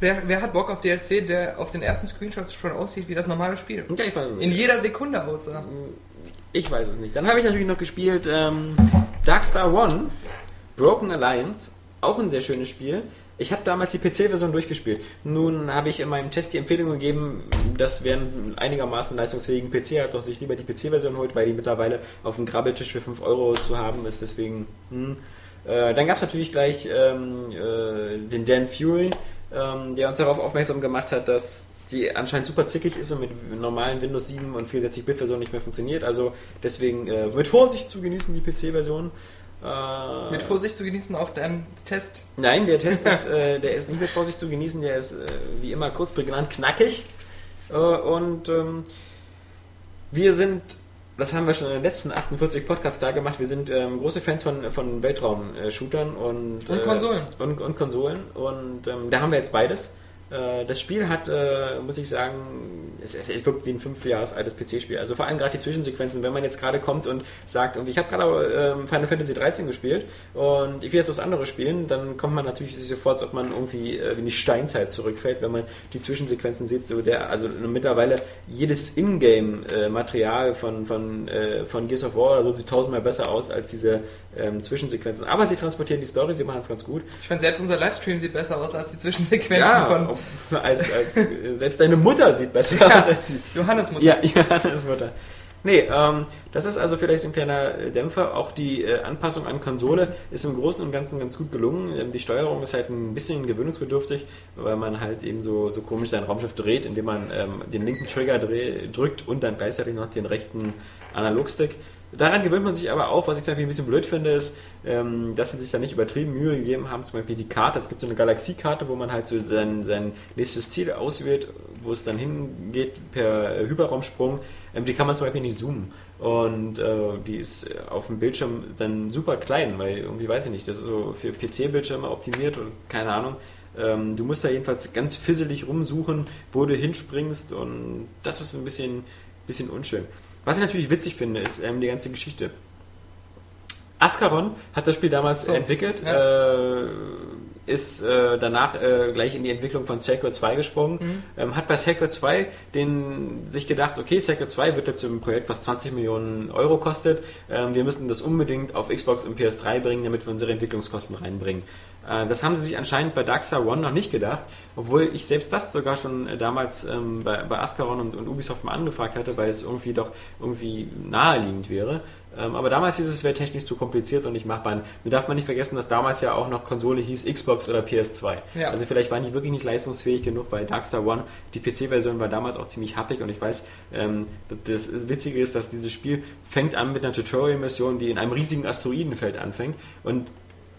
Wer, wer hat Bock auf DLC, der auf den ersten Screenshots schon aussieht wie das normale Spiel? ja, ich weiß es In nicht. jeder Sekunde aussah. Ich weiß es nicht. Dann habe ich natürlich noch gespielt ähm, Darkstar One. Broken Alliance, auch ein sehr schönes Spiel. Ich habe damals die PC-Version durchgespielt. Nun habe ich in meinem Test die Empfehlung gegeben, dass wer einen einigermaßen leistungsfähigen PC hat, doch sich lieber die PC-Version holt, weil die mittlerweile auf dem Grabbeltisch für 5 Euro zu haben ist. Deswegen, hm. äh, dann gab es natürlich gleich ähm, äh, den Dan Fury, ähm, der uns darauf aufmerksam gemacht hat, dass die anscheinend super zickig ist und mit normalen Windows 7 und 64-Bit-Version nicht mehr funktioniert. Also deswegen äh, mit Vorsicht zu genießen, die PC-Version. Äh, mit Vorsicht zu genießen auch dein Test? Nein, der Test ist, äh, der ist nicht mit Vorsicht zu genießen, der ist äh, wie immer kurz prägnant knackig. Äh, und ähm, wir sind, das haben wir schon in den letzten 48 Podcasts klar gemacht, wir sind ähm, große Fans von, von Weltraum-Shootern und, und Konsolen. Und, und Konsolen. Und ähm, da haben wir jetzt beides. Äh, das Spiel hat, äh, muss ich sagen, es, es, wirkt wie ein fünf Jahre altes PC-Spiel. Also vor allem gerade die Zwischensequenzen, wenn man jetzt gerade kommt und sagt, ich habe gerade ähm, Final Fantasy 13 gespielt und ich will jetzt was anderes spielen, dann kommt man natürlich sofort, als ob man irgendwie äh, in die Steinzeit zurückfällt, wenn man die Zwischensequenzen sieht. So der, also mittlerweile jedes Ingame-Material von, von, von Gears of War oder so sieht tausendmal besser aus als diese ähm, Zwischensequenzen. Aber sie transportieren die Story, sie machen es ganz gut. Ich meine, selbst unser Livestream sieht besser aus als die Zwischensequenzen ja, von als, als selbst deine Mutter sieht besser ja, aus als sie. Johannes Mutter. Ja, Johannes Mutter. Nee, ähm, das ist also vielleicht so ein kleiner Dämpfer. Auch die äh, Anpassung an Konsole ist im Großen und Ganzen ganz gut gelungen. Ähm, die Steuerung ist halt ein bisschen gewöhnungsbedürftig, weil man halt eben so, so komisch sein Raumschiff dreht, indem man ähm, den linken Trigger drückt und dann gleichzeitig noch den rechten Analogstick. Daran gewöhnt man sich aber auch, was ich zum Beispiel ein bisschen blöd finde, ist, ähm, dass sie sich da nicht übertrieben Mühe gegeben haben. Zum Beispiel die Karte, es gibt so eine Galaxiekarte, wo man halt so sein, sein nächstes Ziel auswählt, wo es dann hingeht per Hyperraumsprung. Ähm, die kann man zum Beispiel nicht zoomen. Und äh, die ist auf dem Bildschirm dann super klein, weil irgendwie weiß ich nicht, das ist so für PC-Bildschirme optimiert und keine Ahnung. Ähm, du musst da jedenfalls ganz fisselig rumsuchen, wo du hinspringst und das ist ein bisschen, bisschen unschön. Was ich natürlich witzig finde, ist ähm, die ganze Geschichte. Ascaron hat das Spiel damals so, entwickelt, ja. äh, ist äh, danach äh, gleich in die Entwicklung von Sacred 2 gesprungen, mhm. ähm, hat bei Sacred 2 den, sich gedacht, okay, Sacred 2 wird jetzt ein Projekt, was 20 Millionen Euro kostet, ähm, wir müssen das unbedingt auf Xbox und PS3 bringen, damit wir unsere Entwicklungskosten reinbringen. Äh, das haben sie sich anscheinend bei Darkstar One noch nicht gedacht, obwohl ich selbst das sogar schon äh, damals ähm, bei, bei Ascaron und, und, Ubisoft mal angefragt hatte, weil es irgendwie doch irgendwie naheliegend wäre. Ähm, aber damals hieß es, es wäre technisch zu kompliziert und nicht machbar. Nur darf man nicht vergessen, dass damals ja auch noch Konsole hieß Xbox oder PS2. Ja. Also vielleicht waren die wirklich nicht leistungsfähig genug, weil Darkstar One, die PC-Version war damals auch ziemlich happig und ich weiß, ähm, das Witzige ist, dass dieses Spiel fängt an mit einer Tutorial-Mission, die in einem riesigen Asteroidenfeld anfängt und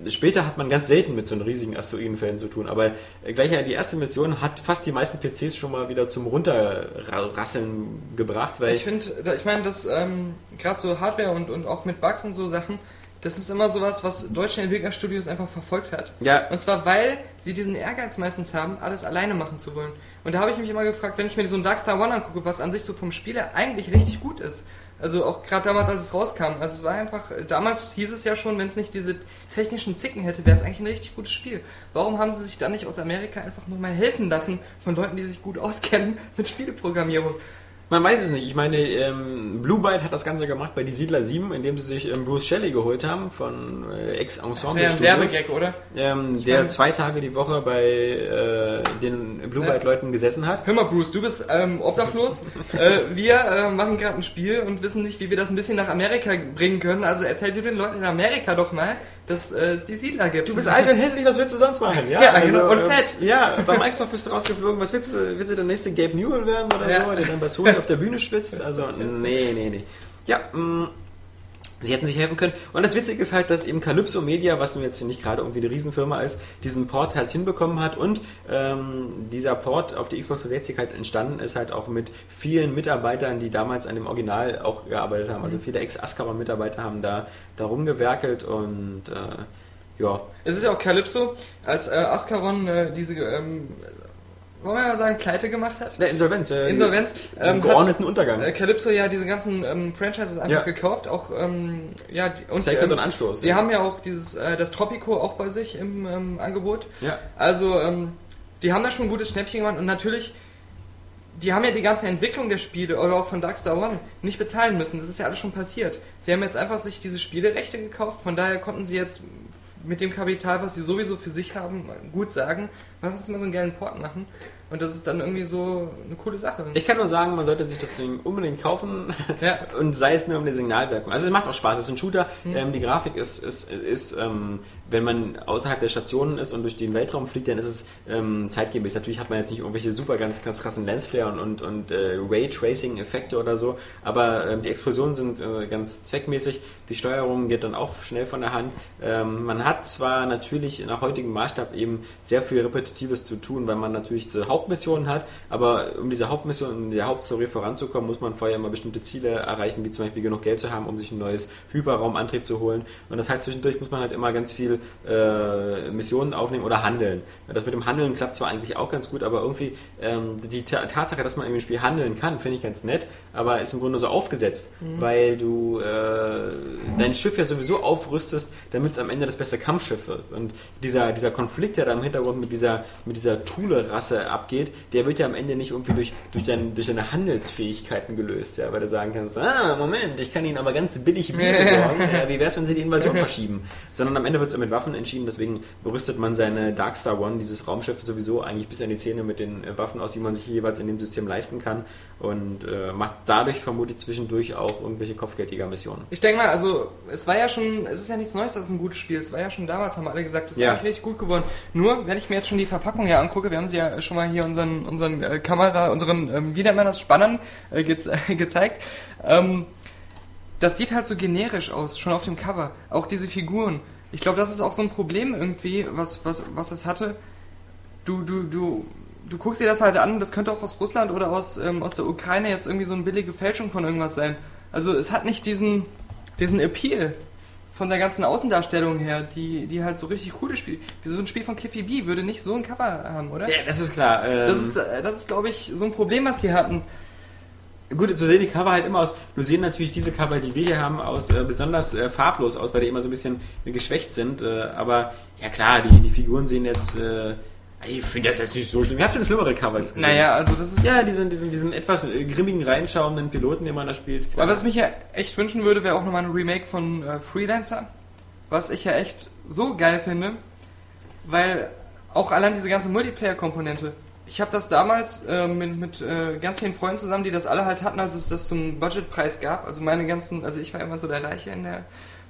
Später hat man ganz selten mit so einem riesigen Asteroidenfällen zu tun, aber gleich die erste Mission hat fast die meisten PCs schon mal wieder zum Runterrasseln gebracht. Weil ich finde, ich meine, dass ähm, gerade so Hardware und, und auch mit Bugs und so Sachen, das ist immer sowas, was deutsche Entwicklerstudios einfach verfolgt hat. Ja. Und zwar, weil sie diesen Ehrgeiz meistens haben, alles alleine machen zu wollen. Und da habe ich mich immer gefragt, wenn ich mir so ein Darkstar One angucke, was an sich so vom Spieler eigentlich richtig gut ist, also auch gerade damals, als es rauskam. Also es war einfach, damals hieß es ja schon, wenn es nicht diese technischen Zicken hätte, wäre es eigentlich ein richtig gutes Spiel. Warum haben sie sich dann nicht aus Amerika einfach nochmal helfen lassen von Leuten, die sich gut auskennen mit Spieleprogrammierung? Man weiß es nicht. Ich meine, ähm, Blue Byte hat das Ganze gemacht bei Die Siedler 7, indem sie sich ähm, Bruce Shelley geholt haben von äh, Ex-Ensemble Das wäre ein Werbegag, oder? Ähm, der meine, zwei Tage die Woche bei äh, den Blue Byte Leuten gesessen hat. Hör mal, Bruce, du bist ähm, obdachlos. äh, wir äh, machen gerade ein Spiel und wissen nicht, wie wir das ein bisschen nach Amerika bringen können. Also erzähl du den Leuten in Amerika doch mal, dass äh, es die Siedler gibt. Du bist alt und hässlich, was willst du sonst machen? Ja, ja also, und ähm, fett. ja, bei Microsoft bist du rausgeflogen. Was willst du, willst du der nächste Gabe Newell werden oder ja. so, der dann bei Sony auf der Bühne schwitzt? Also, nee, nee, nee. Ja, mh, mm, Sie hätten sich helfen können. Und das Witzige ist halt, dass eben Calypso Media, was nun jetzt nicht gerade irgendwie eine Riesenfirma ist, diesen Port halt hinbekommen hat. Und ähm, dieser Port auf die Xbox 360 halt entstanden ist halt auch mit vielen Mitarbeitern, die damals an dem Original auch gearbeitet haben. Also mhm. viele Ex-Ascaron-Mitarbeiter haben da, da rumgewerkelt und äh, ja. Es ist ja auch Calypso, als äh, Ascaron äh, diese ähm, wollen wir mal sagen, pleite gemacht hat. Ja, Insolvenz. Äh, Insolvenz. Ähm, geordneten hat, Untergang. Äh, Calypso ja diese ganzen ähm, Franchises einfach ja. gekauft, auch ähm, ja und Sacred ähm, und Anstoß. Sie ja. haben ja auch dieses äh, das Tropico auch bei sich im ähm, Angebot. Ja. Also ähm, die haben da schon ein gutes Schnäppchen gemacht und natürlich die haben ja die ganze Entwicklung der Spiele oder auch von Darkstar One nicht bezahlen müssen. Das ist ja alles schon passiert. Sie haben jetzt einfach sich diese Spielerechte gekauft, von daher konnten sie jetzt mit dem Kapital, was sie sowieso für sich haben, gut sagen, lass uns mal so einen geilen Port machen. Und das ist dann irgendwie so eine coole Sache. Ich kann nur sagen, man sollte sich das Ding unbedingt kaufen Ja. und sei es nur um die Signalwirkung. Also es macht auch Spaß, es ist ein Shooter. Mhm. Ähm, die Grafik ist, ist, ist ähm, wenn man außerhalb der Stationen ist und durch den Weltraum fliegt, dann ist es ähm, zeitgemäß. Natürlich hat man jetzt nicht irgendwelche super ganz, ganz krassen Lensflare und, und, und äh, Ray-Tracing-Effekte oder so, aber ähm, die Explosionen sind äh, ganz zweckmäßig. Die Steuerung geht dann auch schnell von der Hand. Ähm, man hat zwar natürlich nach heutigem Maßstab eben sehr viel Repetitives zu tun, weil man natürlich diese Hauptmissionen hat, aber um diese Hauptmission, um der Hauptstory voranzukommen, muss man vorher immer bestimmte Ziele erreichen, wie zum Beispiel genug Geld zu haben, um sich ein neues Hyperraumantrieb zu holen. Und das heißt, zwischendurch muss man halt immer ganz viel äh, Missionen aufnehmen oder handeln. Das mit dem Handeln klappt zwar eigentlich auch ganz gut, aber irgendwie ähm, die Ta Tatsache, dass man im Spiel handeln kann, finde ich ganz nett, aber ist im Grunde so aufgesetzt, weil du äh, dein Schiff ja sowieso aufrüstest, damit es am Ende das beste Kampfschiff wird. Und dieser, dieser Konflikt, der da im Hintergrund mit dieser, mit dieser Thule-Rasse abgeht, der wird ja am Ende nicht irgendwie durch, durch, dein, durch deine Handelsfähigkeiten gelöst, ja, weil du sagen kannst, ah, Moment, ich kann ihnen aber ganz billig Bier besorgen, ja, wie wäre es, wenn sie die Invasion verschieben? Sondern am Ende wird es mit Waffen entschieden, deswegen berüstet man seine Darkstar One, dieses Raumschiff, sowieso eigentlich bis an die Zähne mit den äh, Waffen aus, die man sich jeweils in dem System leisten kann und äh, macht dadurch vermutlich zwischendurch auch irgendwelche Kopfgeldjäger-Missionen. Ich denke mal, also es war ja schon, es ist ja nichts Neues, dass es ein gutes Spiel ist. Es war ja schon damals, haben alle gesagt, das ist Ja. eigentlich richtig gut geworden. Nur, wenn ich mir jetzt schon die Verpackung hier angucke, wir haben sie ja schon mal hier unseren, unseren äh, Kamera, unseren, ähm, wie nennt man das, Spannern äh, geze gezeigt. Ähm, das sieht halt so generisch aus, schon auf dem Cover. Auch diese Figuren. Ich glaube, das ist auch so ein Problem irgendwie, was, was, was es hatte. Du, du, du, du guckst dir das halt an, das könnte auch aus Russland oder aus, ähm, aus der Ukraine jetzt irgendwie so eine billige Fälschung von irgendwas sein. Also es hat nicht diesen, diesen Appeal von der ganzen Außendarstellung her, die, die halt so richtig coole Spiele. Wie so ein Spiel von Cliffy B würde nicht so ein Cover haben, oder? Ja, das ist klar. Ähm, Das ist, äh, das ist glaube ich, so ein Problem, was die hatten. Gut, so sehen die Cover halt immer aus. Nur sehen natürlich diese Cover, die wir hier haben, aus äh, besonders äh, farblos aus, weil die immer so ein bisschen geschwächt sind. Äh, aber ja klar, die, die Figuren sehen jetzt. Äh, ich finde das jetzt nicht so schlimm. Ich habe schon schlimmere Covers gesehen. Naja, also das ist. Ja, diesen, diesen, diesen etwas äh, grimmigen, reinschauenden Piloten, den man da spielt. Aber was ich mich ja echt wünschen würde, wäre auch nochmal ein Remake von äh, Freelancer. Was ich ja echt so geil finde, weil auch allein diese ganze Multiplayer-Komponente. Ich habe das damals äh, mit, mit äh, ganz vielen Freunden zusammen, die das alle halt hatten, als es das zum Budgetpreis gab. Also meine ganzen, also ich war immer so der Reiche in der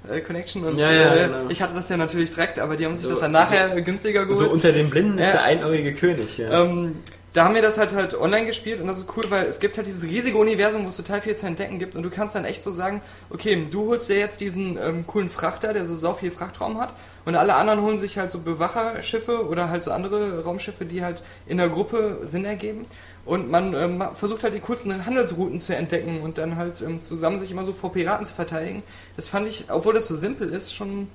äh, Connection und Ja, ja, äh, genau. ich hatte das ja natürlich direkt, aber die haben sich So- das dann nachher günstiger geholt. so unter den Blinden ist der einäugige König. Ja. Ähm, da haben wir das halt halt online gespielt und das ist cool, weil es gibt halt dieses riesige Universum, wo es total viel zu entdecken gibt und du kannst dann echt so sagen, okay, du holst dir jetzt diesen ähm, coolen Frachter, der so sau viel Frachtraum hat und alle anderen holen sich halt so Bewacherschiffe oder halt so andere Raumschiffe, die halt in der Gruppe Sinn ergeben und man ähm, versucht halt die kurzen Handelsrouten zu entdecken und dann halt ähm, zusammen sich immer so vor Piraten zu verteidigen. Das fand ich, obwohl das so simpel ist, schon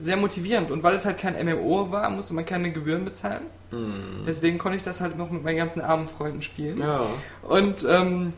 sehr motivierend und weil es halt kein MMO war, musste man keine Gebühren bezahlen. Deswegen konnte ich das halt noch mit meinen ganzen armen Freunden spielen. ja. Und ähm,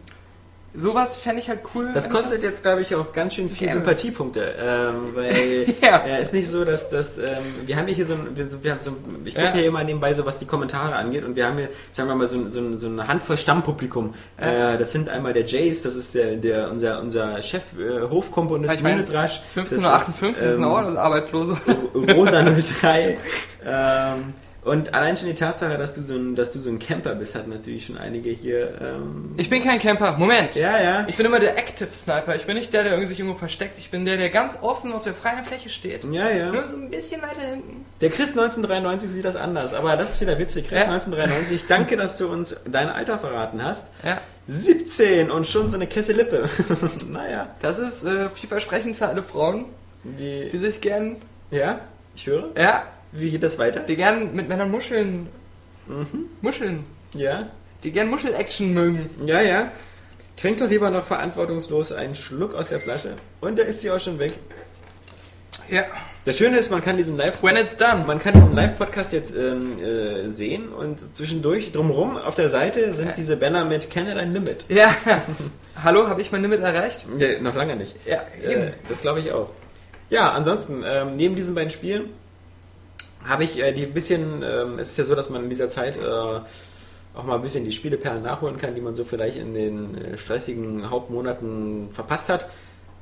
sowas fände ich halt cool. Das kostet jetzt, glaube ich, auch ganz schön viel Gerne. Sympathiepunkte, ähm, weil Ja. ja. ist nicht so, dass das, ähm, wir haben hier so ein, wir, haben so, ein- ich gucke Ja. hier immer nebenbei so, was die Kommentare angeht und wir haben hier, sagen wir mal, so, ein- so, ein- so eine Handvoll Stammpublikum. Ja. Äh, das sind einmal der Jace, das ist der, der unser, unser Chef, äh, Hofkomponist Ich Minidrasch. 15.58 Das ist, sind ähm, auch alles Arbeitslose. Rosa 03. ähm, und allein schon die Tatsache, dass du so ein, dass du so ein Camper bist, hat natürlich schon einige hier. Ähm, Ich bin kein Camper. Moment. ja, ja. Ich bin immer der Active Sniper. Ich bin nicht der, der irgendwie sich irgendwo versteckt. Ich bin der, der ganz offen auf der freien Fläche steht. Ja, ja. Nur so ein bisschen weiter hinten. Der Chris 1993 sieht das anders, aber das ist wieder witzig. Chris Ja. 1993, danke, dass du uns dein Alter verraten hast. Ja. 17 und schon so eine Kesselippe. naja, Das ist äh, vielversprechend für alle Frauen, die die. sich gern, Ja, ich höre. ja, Wie geht das weiter? die gern mit Männern Muscheln, Mhm. Muscheln, Ja, die gern Muschel-Action mögen. ja, ja. Trink doch lieber noch verantwortungslos einen Schluck aus der Flasche. Und da ist sie auch schon weg. Ja. Das Schöne ist, man kann diesen Live When it's done. man kann diesen Live-Podcast jetzt ähm, äh, sehen und zwischendurch drumherum auf der Seite sind Ja. diese Banner mit Kenne dein Limit. Ja. Hallo, habe ich mein Limit erreicht? Nee, noch lange nicht. Ja, Äh, eben. das glaube ich auch. Ja, ansonsten, ähm, neben diesen beiden Spielen habe ich äh, die bisschen, ähm, es ist ja so, dass man in dieser Zeit äh, auch mal ein bisschen die Spieleperlen nachholen kann, die man so vielleicht in den äh, stressigen Hauptmonaten verpasst hat.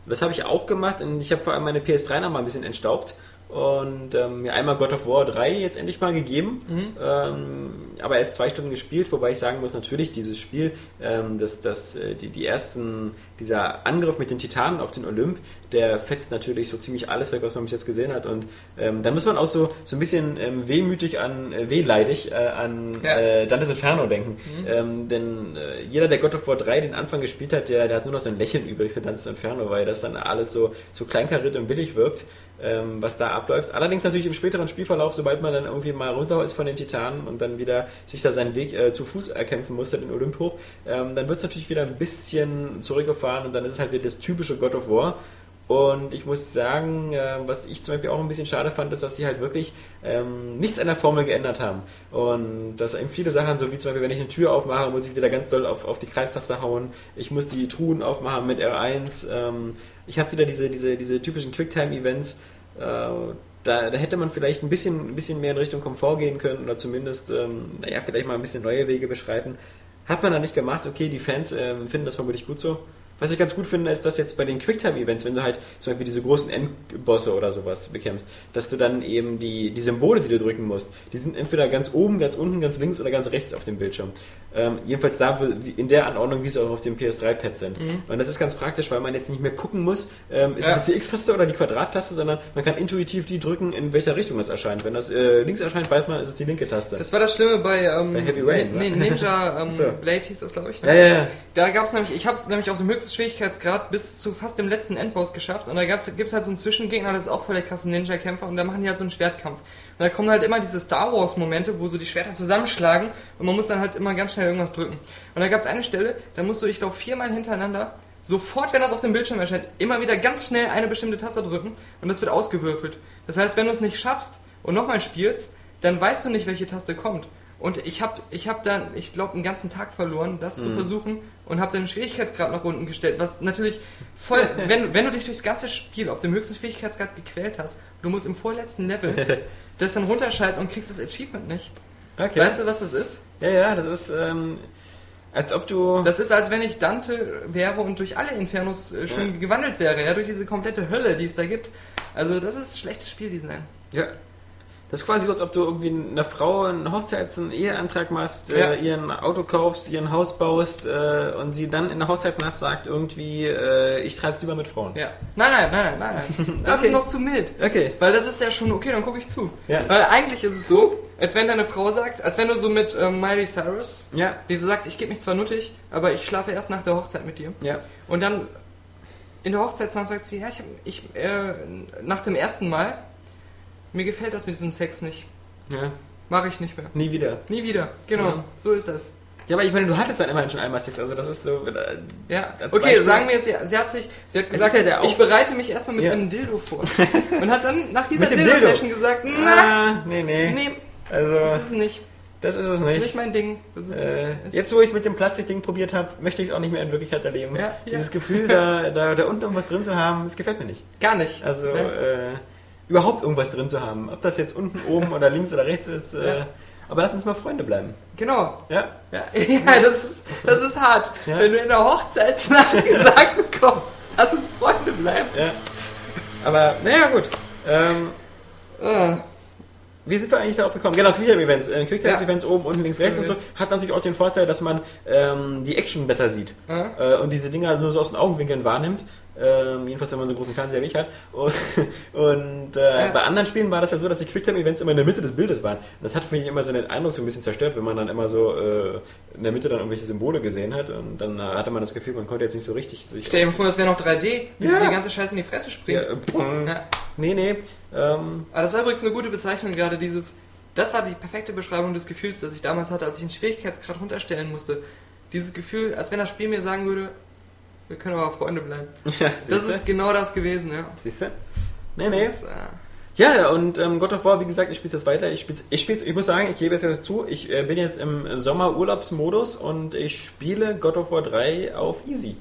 Das habe ich auch gemacht und ich habe vor allem meine PS3 noch mal ein bisschen entstaubt und ähm, mir einmal God of War 3 jetzt endlich mal gegeben, ähm, aber erst zwei Stunden gespielt, wobei ich sagen muss, natürlich dieses Spiel, ähm, das, das, äh, die, die ersten, dieser Angriff mit den Titanen auf den Olymp, der fetzt natürlich so ziemlich alles weg, was man bis jetzt gesehen hat. Und ähm, dann muss man auch so, so ein bisschen ähm, wehmütig an, äh, wehleidig äh, an Ja. äh, Dantes Inferno denken, ähm, denn äh, jeder, der God of War 3 den Anfang gespielt hat, der, der hat nur noch so ein Lächeln übrig für Dantes Inferno, weil das dann alles so, so kleinkariert und billig wirkt, ähm, was da abläuft. Allerdings natürlich im späteren Spielverlauf, sobald man dann irgendwie mal runter ist von den Titanen und dann wieder sich da seinen Weg äh, zu Fuß erkämpfen musste, den Olymp hoch, ähm, dann wird es natürlich wieder ein bisschen zurückgefahren und dann ist es halt wieder das typische God of War. Und ich muss sagen, äh, was ich zum Beispiel auch ein bisschen schade fand, ist, dass sie halt wirklich ähm, nichts an der Formel geändert haben. Und dass eben viele Sachen, so wie zum Beispiel, wenn ich eine Tür aufmache, muss ich wieder ganz doll auf, auf die Kreistaste hauen. Ich muss die Truhen aufmachen mit R1. Ähm, ich habe wieder diese, diese, diese typischen Quicktime-Events. Äh, da, da hätte man vielleicht ein bisschen, ein bisschen mehr in Richtung Komfort gehen können oder zumindest, ähm, naja, vielleicht mal ein bisschen neue Wege beschreiten. Hat man da nicht gemacht. Okay, die Fans ähm, finden das vermutlich gut so. Was ich ganz gut finde, ist, dass jetzt bei den Quicktime-Events, wenn du halt zum Beispiel diese großen Endbosse oder sowas bekämpfst, dass du dann eben die, die Symbole, die du drücken musst, die sind entweder ganz oben, ganz unten, ganz links oder ganz rechts auf dem Bildschirm. Ähm, jedenfalls da in der Anordnung, wie sie auch auf dem PS3-Pad sind. Und das ist ganz praktisch, weil man jetzt nicht mehr gucken muss, ähm, ist Ja. es jetzt die X-Taste oder die Quadrat-Taste, sondern man kann intuitiv die drücken, in welcher Richtung das erscheint. Wenn das äh, links erscheint, weiß man, ist es die linke Taste. Das war das Schlimme bei, ähm, Bei Heavy Rain, nee? Ninja ähm, So. Blade hieß das, glaube ich. ja, ja, ja. Da gab es nämlich, ich habe es nämlich auf dem höchsten Schwierigkeitsgrad bis zu fast dem letzten Endboss geschafft und da gibt es halt so einen Zwischengegner, das ist auch voll der krasse Ninja-Kämpfer und da machen die halt so einen Schwertkampf. Und da kommen halt immer diese Star Wars-Momente, wo so die Schwerter zusammenschlagen und man muss dann halt immer ganz schnell irgendwas drücken. Und da gab es eine Stelle, da musst du, ich glaube, viermal hintereinander, sofort, wenn das auf dem Bildschirm erscheint, immer wieder ganz schnell eine bestimmte Taste drücken und das wird ausgewürfelt. Das heißt, wenn du es nicht schaffst und nochmal spielst, dann weißt du nicht, welche Taste kommt. Und ich habe ich hab dann, ich glaube, einen ganzen Tag verloren, das zu versuchen und habe dann den Schwierigkeitsgrad nach unten gestellt, was natürlich voll, wenn, wenn du dich durchs ganze Spiel auf dem höchsten Schwierigkeitsgrad gequält hast, du musst im vorletzten Level das dann runterschalten und kriegst das Achievement nicht. Okay. Weißt du, was das ist? Ja, ja, das ist, ähm, als ob du. Das ist, als wenn ich Dante wäre und durch alle Infernos äh, schon Ja. gewandelt wäre, ja, durch diese komplette Hölle, die es da gibt. Also, das ist schlechtes Spieldesign. Ja. Das ist quasi so, als ob du irgendwie einer Frau einen Hochzeits-, einen Eheantrag machst, Ja. äh, ihr ein Auto kaufst, ihr ein Haus baust äh, und sie dann in der Hochzeitsnacht sagt irgendwie, äh, ich treib's lieber mit Frauen. Ja. Nein, nein, nein, nein, nein. Das Okay. ist noch zu mild. Okay. Weil das ist ja schon okay, dann gucke ich zu. Ja. Weil eigentlich ist es so, als wenn deine Frau sagt, als wenn du so mit ähm, Miley Cyrus, Ja. die so sagt, ich gebe mich zwar nuttig, aber ich schlafe erst nach der Hochzeit mit dir. Ja. Und dann in der Hochzeitsnacht sagt sie, ja, ich, ich äh, nach dem ersten Mal, mir gefällt das mit diesem Sex nicht. Ja. Mache ich nicht mehr. Nie wieder. Nie wieder. Genau, Ja. so ist das. Ja, aber ich meine, du hattest dann immerhin schon einmal Sex, also das ist so. Äh, Ja, okay, Beispiel- sagen wir jetzt, sie hat sich, sie hat Es gesagt, ja ich bereite mich erstmal mit Ja. einem Dildo vor. Und hat dann nach dieser Dildo? Dildo-Session gesagt, na, ah, nee, nee. nee, Also, das ist nicht, das ist es das ist nicht. nicht mein Ding. Das ist, Äh, jetzt, wo ich es mit dem Plastikding probiert habe, möchte ich es auch nicht mehr in Wirklichkeit erleben. Ja, ja. Dieses Gefühl, da, da, da unten irgendwas drin zu haben, das gefällt mir nicht. gar nicht. Also, äh, überhaupt irgendwas drin zu haben. Ob das jetzt unten, oben oder links oder rechts ist. Äh, Ja. Aber lass uns mal Freunde bleiben. Genau. Ja? Ja, ja das, ist, das ist hart. Ja. Wenn du in der Hochzeitsnacht gesagt bekommst, lass uns Freunde bleiben. Ja. Aber, naja, gut. Ähm, Ah, wie sind wir eigentlich darauf gekommen? Genau, Quicktime-Events. Äh, Quicktime-Events oben, unten, links, rechts und so. Hat natürlich auch den Vorteil, dass man ähm, die Action besser sieht. Ja. Äh, und diese Dinger nur so aus den Augenwinkeln wahrnimmt. Ähm, jedenfalls, wenn man so einen großen Fernseher wie ich hat. Und, und äh, Ja. bei anderen Spielen war das ja so, dass die Quicktime-Events immer in der Mitte des Bildes waren. Und das hat, finde ich, immer so den Eindruck so ein bisschen zerstört, wenn man dann immer so äh, in der Mitte dann irgendwelche Symbole gesehen hat. Und dann äh, hatte man das Gefühl, man konnte jetzt nicht so richtig sich. stell dir vor, das wäre noch 3D, wie Ja. die ganze Scheiße in die Fresse Ja, springt. äh, pff, Ja. nee, nee. Ähm, Aber das war übrigens eine gute Bezeichnung gerade, dieses, das war die perfekte Beschreibung des Gefühls, das ich damals hatte, als ich den Schwierigkeitsgrad runterstellen musste. Dieses Gefühl, als wenn das Spiel mir sagen würde, wir können aber Freunde bleiben. ja, Das ist genau das gewesen, ja. Siehst du? Nee, nee. Das, äh, Ja, und ähm, God of War, wie gesagt, ich spiele das weiter. Ich, spiel's, ich, spiel's, ich muss sagen, ich gebe jetzt dazu, ich äh, bin jetzt im Sommerurlaubsmodus und ich spiele God of War 3 auf Easy.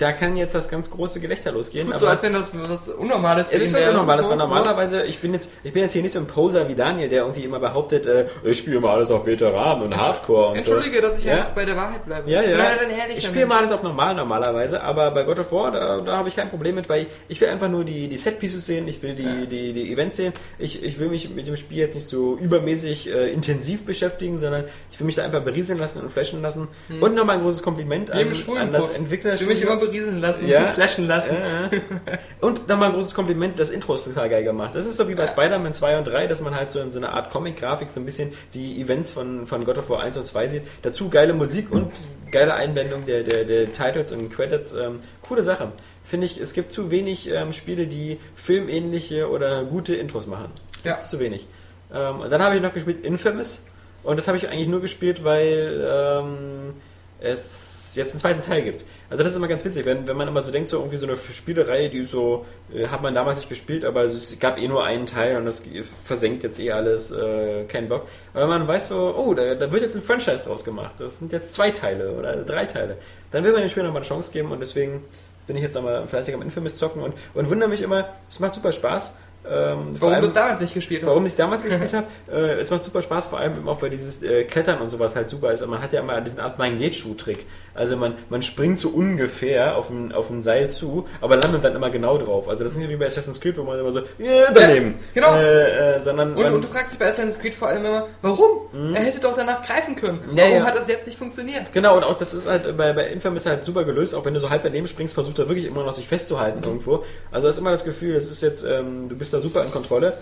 Da kann jetzt das ganz große Gelächter losgehen. Tut so, als wenn das was Unnormales es ist was. Unnormales, weil normalerweise, ich bin jetzt, ich bin jetzt hier nicht so ein Poser wie Daniel, der irgendwie immer behauptet, äh, ich spiele immer alles auf Veteran und Hardcore und so. Entschuldige, dass ich Ja. einfach bei der Wahrheit bleibe. Ja, ich ja. halt ich spiele mal alles auf normal normalerweise, aber bei God of War, da, da habe ich kein Problem mit, weil ich will einfach nur die, die Set-Pieces sehen, ich will die, die, die Events sehen. Ich, ich will mich mit dem Spiel jetzt nicht so übermäßig äh, intensiv beschäftigen, sondern ich will mich da einfach berieseln lassen und flashen lassen. Und nochmal ein großes Kompliment an, an das Puff. Berieseln lassen, Ja. flashen lassen. Und nochmal ein großes Kompliment, das Intro ist total geil gemacht. Das ist so wie bei Spider-Man 2 und 3, dass man halt so in so einer Art Comic-Grafik so ein bisschen die Events von, von God of War 1 und 2 sieht. Dazu geile Musik und geile Einblendung der, der, der Titles und Credits. Ähm, coole Sache. Finde ich, es gibt zu wenig ähm, Spiele, die filmähnliche oder gute Intros machen. Ja. Das ist zu wenig. Ähm, dann habe ich noch gespielt Infamous. Und das habe ich eigentlich nur gespielt, weil ähm, es jetzt einen zweiten Teil gibt. Also das ist immer ganz witzig, wenn, wenn man immer so denkt, so irgendwie so eine Spielerei, die so, äh, hat man damals nicht gespielt, aber es gab eh nur einen Teil und das versenkt jetzt eh alles, äh, kein Bock. Aber man weiß so, oh, da, da wird jetzt ein Franchise draus gemacht, das sind jetzt zwei Teile oder drei Teile, dann will man dem Spiel nochmal eine Chance geben und deswegen bin ich jetzt einmal fleißig am Infamous zocken und, und wundere mich immer, es macht super Spaß. Ähm, Warum du es damals nicht gespielt hast. Warum ich damals gespielt habe, äh, es macht super Spaß, vor allem auch, weil dieses äh, Klettern und sowas halt super ist. Man hat ja immer diesen Art Magnetschuh-Trick. Also man, man springt so ungefähr auf ein, auf ein Seil zu, aber landet dann immer genau drauf. Also das ist nicht wie bei Assassin's Creed, wo man immer so, yeah, daneben. genau. Äh, äh, sondern Und, man, und du fragst dich bei Assassin's Creed vor allem immer, warum? Er hätte doch danach greifen können. Mhm. Ja, warum ja. hat das jetzt nicht funktioniert? Genau, und auch das ist halt bei, bei Infamous halt super gelöst, auch wenn du so halb daneben springst, versucht er wirklich immer noch sich festzuhalten irgendwo. Also du hast immer das Gefühl, das ist jetzt, ähm, du bist da super in Kontrolle.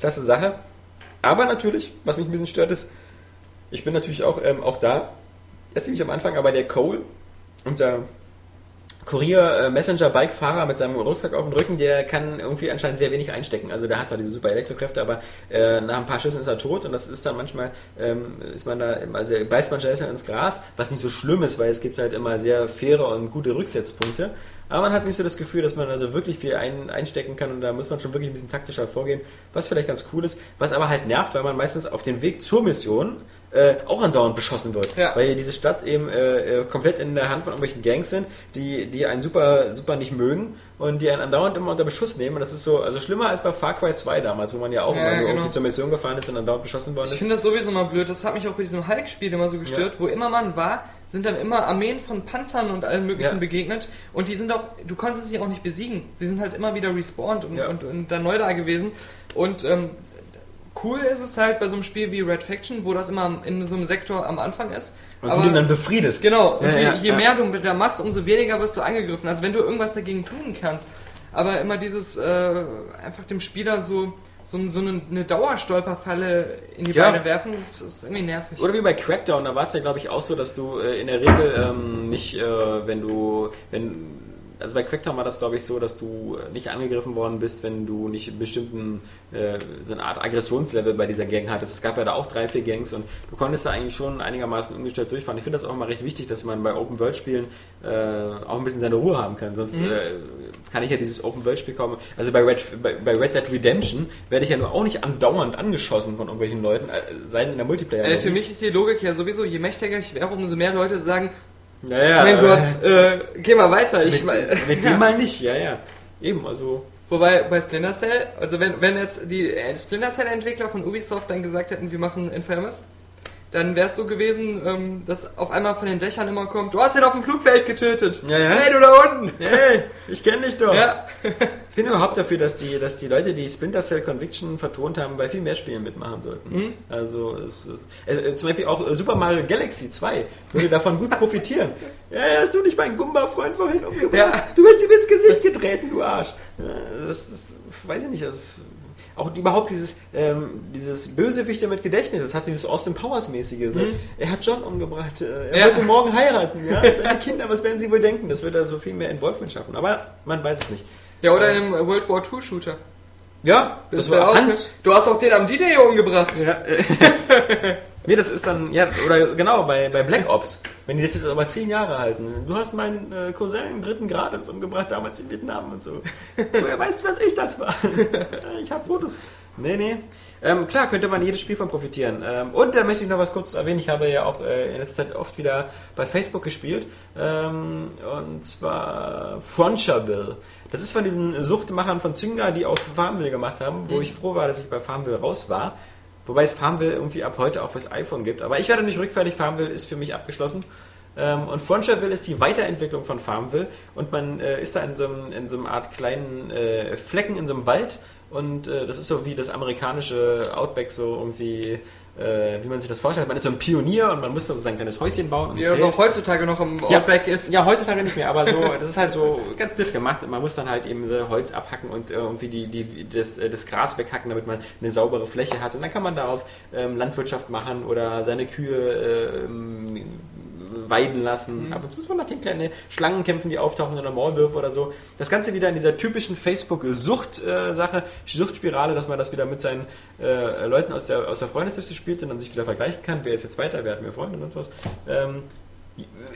Klasse Sache. Aber natürlich, was mich ein bisschen stört, ist, ich bin natürlich auch, ähm, auch da, erst nämlich am Anfang, aber der Cole, unser Kurier-Messenger-Bike-Fahrer mit seinem Rucksack auf dem Rücken, der kann irgendwie anscheinend sehr wenig einstecken. Also der hat zwar diese super Elektrokräfte, aber äh, nach ein paar Schüssen ist er tot und das ist dann manchmal, ähm, ist man da, sehr, beißt man schnell ins Gras, was nicht so schlimm ist, weil es gibt halt immer sehr faire und gute Rücksetzpunkte. Aber man hat nicht so das Gefühl, dass man also wirklich viel ein, einstecken kann und da muss man schon wirklich ein bisschen taktischer vorgehen, was vielleicht ganz cool ist, was aber halt nervt, weil man meistens auf dem Weg zur Mission äh, auch andauernd beschossen wird. Ja. Weil diese Stadt eben äh, äh, komplett in der Hand von irgendwelchen Gangs sind, die, die einen super, super nicht mögen und die einen andauernd immer unter Beschuss nehmen. Und das ist so, also schlimmer als bei Far Cry 2 damals, wo man ja auch Ja, immer nur genau. irgendwie zur Mission gefahren ist und andauernd beschossen worden Ich ist. finde das sowieso mal blöd. Das hat mich auch bei diesem Hulk-Spiel immer so gestört. Wo immer man war, sind dann immer Armeen von Panzern und allem möglichen Ja. begegnet. Und die sind auch, du konntest sie auch nicht besiegen. Sie sind halt immer wieder respawned und, Ja. und, und dann neu da gewesen. Und ähm, cool ist es halt bei so einem Spiel wie Red Faction, wo das immer in so einem Sektor am Anfang ist. Und du den dann befriedest. Genau, und Ja, je, ja, je ja. mehr du da machst, umso weniger wirst du angegriffen. Also wenn du irgendwas dagegen tun kannst. Aber immer dieses, äh, einfach dem Spieler so, so, so eine, eine Dauerstolperfalle in die Ja. Beine werfen, das ist irgendwie nervig. Oder wie bei Crackdown, da war es ja glaube ich auch so, dass du äh, in der Regel ähm, nicht, äh, wenn du, wenn, also bei Crackdown war das glaube ich so, dass du äh, nicht angegriffen worden bist, wenn du nicht einen bestimmten, äh, so eine Art Aggressionslevel bei dieser Gang hattest. Es gab ja da auch drei, vier Gangs und du konntest da eigentlich schon einigermaßen ungestört durchfahren. Ich finde das auch immer recht wichtig, dass man bei Open-World-Spielen äh, auch ein bisschen seine Ruhe haben kann, sonst Mhm. äh, kann ich ja dieses Open-World-Spiel kaum, also bei Red, bei, bei Red Dead Redemption werde ich ja nur auch nicht andauernd angeschossen von irgendwelchen Leuten, äh, sei denn in der Multiplayer. Äh, für mich ist die Logik ja sowieso, je mächtiger ich wäre, umso mehr Leute sagen, Ja, ja, mein Gott, äh, geh mal weiter. Ich, Mit, mit dem mal nicht, ja, ja. Eben, also. Wobei bei Splinter Cell, also wenn, wenn jetzt die äh, Splinter Cell Entwickler von Ubisoft dann gesagt hätten, wir machen Infamous, dann wäre es so gewesen, ähm, dass auf einmal von den Dächern immer kommt, du hast den auf dem Flugfeld getötet. Ja, ja. Hey, du da unten. Hey, ich kenne dich doch. Ja. Ich bin überhaupt dafür, dass die, dass die Leute, die Splinter Cell Conviction vertont haben, bei viel mehr Spielen mitmachen sollten. Mhm. Also, es, es, äh, zum Beispiel auch äh, Super Mario Galaxy 2 würde davon gut profitieren. Ja, hast du nicht meinen Gumba-Freund vorhin umgebracht? Ja. Du bist ihm ins Gesicht getreten, du Arsch. Ja, das, das weiß ich nicht, das auch überhaupt dieses, ähm, dieses Bösewichte mit Gedächtnis, das hat dieses Austin Powers mäßige. So. Er hat John umgebracht, äh, er Ja. wollte morgen heiraten, ja. Seine Kinder, was werden sie wohl denken? Das würde so viel mehr Involvement schaffen. Aber man weiß es nicht. Ja, oder in einem World War II Shooter. Ja, das, wär war auch- Hans. Du hast auch den am D-Day umgebracht. Ja, nee, das ist dann, ja, oder genau, bei, bei Black Ops, wenn die das jetzt aber zehn Jahre halten. Du hast meinen äh, Cousin dritten Grades umgebracht, damals in Vietnam und so. Woher weißt du, was ich das war? ich habe Fotos. Nee, nee. Ähm, klar, könnte man jedes Spiel von profitieren. Ähm, und da möchte ich noch was kurz erwähnen. Ich habe ja auch äh, in letzter Zeit oft wieder bei Facebook gespielt. Ähm, und zwar Frontierville. Das ist von diesen Suchtmachern von Zynga, die auch Farmville gemacht haben, wo ich froh war, dass ich bei Farmville raus war. Wobei es Farmville irgendwie ab heute auch fürs iPhone gibt. Aber ich werde nicht rückfällig. Farmville ist für mich abgeschlossen. Ähm, und Frontierville ist die Weiterentwicklung von Farmville. Und man äh, ist da in so, einem, in so einer Art kleinen äh, Flecken in so einem Wald. Und äh, das ist so wie das amerikanische Outback, so irgendwie, äh, wie man sich das vorstellt. Man ist so ein Pionier und man muss so sein kleines Häuschen bauen. das Zelt. auch heutzutage noch im Ja. Outback ist. Ja, heutzutage nicht mehr, aber so, das ist halt so ganz nett gemacht. Man muss dann halt eben so Holz abhacken und äh, irgendwie die, die, das, äh, das Gras weghacken, damit man eine saubere Fläche hat. Und dann kann man darauf ähm, Landwirtschaft machen oder seine Kühe ähm, weiden lassen. Ab und zu muss man noch gegen kleine Schlangen kämpfen, die auftauchen oder Maulwürfe oder so. Das Ganze wieder in dieser typischen Facebook-Sucht-Sache, Suchtspirale, dass man das wieder mit seinen äh, Leuten aus der, aus der Freundesliste spielt und dann sich wieder vergleichen kann, wer ist jetzt weiter, wer hat mehr Freunde und was. Ähm,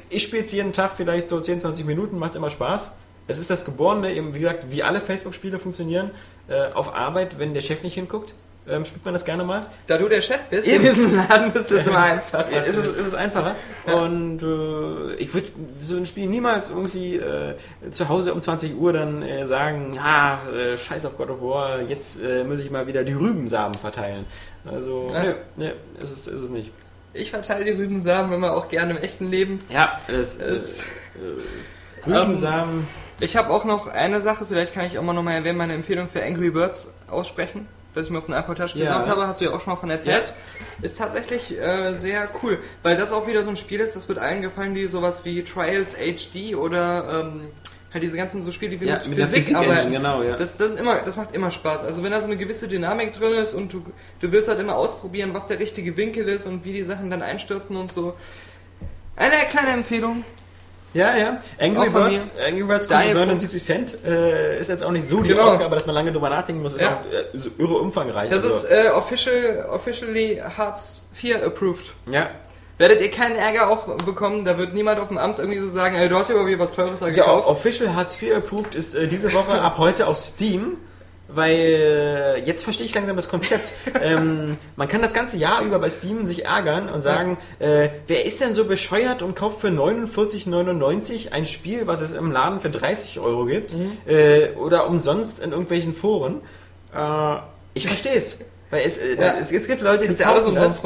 ich spiele es jeden Tag vielleicht so 10, 20 Minuten, macht immer Spaß. Es ist das Geborene, eben wie gesagt, wie alle Facebook-Spiele funktionieren. Äh, auf Arbeit, wenn der Chef nicht hinguckt, ähm, spielt man das gerne mal. Da du der Chef bist, in diesem Laden ist es immer einfach. Ja, ist, es, ist es einfacher. Und äh, ich würde so ein Spiel niemals irgendwie äh, zu Hause um 20 Uhr dann äh, sagen, ja, äh, scheiß auf God of War, jetzt äh, muss ich mal wieder die Rübensamen verteilen. Also, Ja. nö, nö, ist es, ist es nicht. Ich verteile die Rübensamen immer auch gerne im echten Leben. Ja, das Es- ist. Äh, Rübensamen. Ich habe auch noch eine Sache, vielleicht kann ich auch mal nochmal erwähnen, meine Empfehlung für Angry Birds aussprechen, das ich mir auf den iPod-Touch Ja. gesagt habe, hast du ja auch schon mal von erzählt. Ist tatsächlich äh, sehr cool, weil das auch wieder so ein Spiel ist, das wird allen gefallen, die sowas wie Trials HD oder ähm, halt diese ganzen so Spiele, die Ja, mit, mit der Physik arbeiten. genau, ja. Das, das, ist immer, das macht immer Spaß. Also wenn da so eine gewisse Dynamik drin ist und du, du willst halt immer ausprobieren, was der richtige Winkel ist und wie die Sachen dann einstürzen und so. Eine kleine Empfehlung. Ja, ja. Angry Birds, Angry Birds kostet Daher- 79 Cent. Äh, ist jetzt auch nicht so die Genau. Ausgabe, dass man lange drüber nachdenken muss. Ist Ja. auch äh, so irre umfangreich. Das also, ist äh, official, officially Hartz 4 approved. ja. Werdet ihr keinen Ärger auch bekommen, da wird niemand auf dem Amt irgendwie so sagen, ey, du hast ja irgendwie was Teures da Ja, gekauft. Official Hartz IV Approved ist äh, diese Woche ab heute auf Steam, weil äh, jetzt verstehe ich langsam das Konzept. ähm, man kann das ganze Jahr über bei Steam sich ärgern und sagen, äh, wer ist denn so bescheuert und kauft für 49,99 ein Spiel, was es im Laden für 30 Euro gibt äh, oder umsonst in irgendwelchen Foren. Äh, ich verstehe es. Weil es, äh, Ja. es, es gibt Leute, die Kannst ja kaufen das.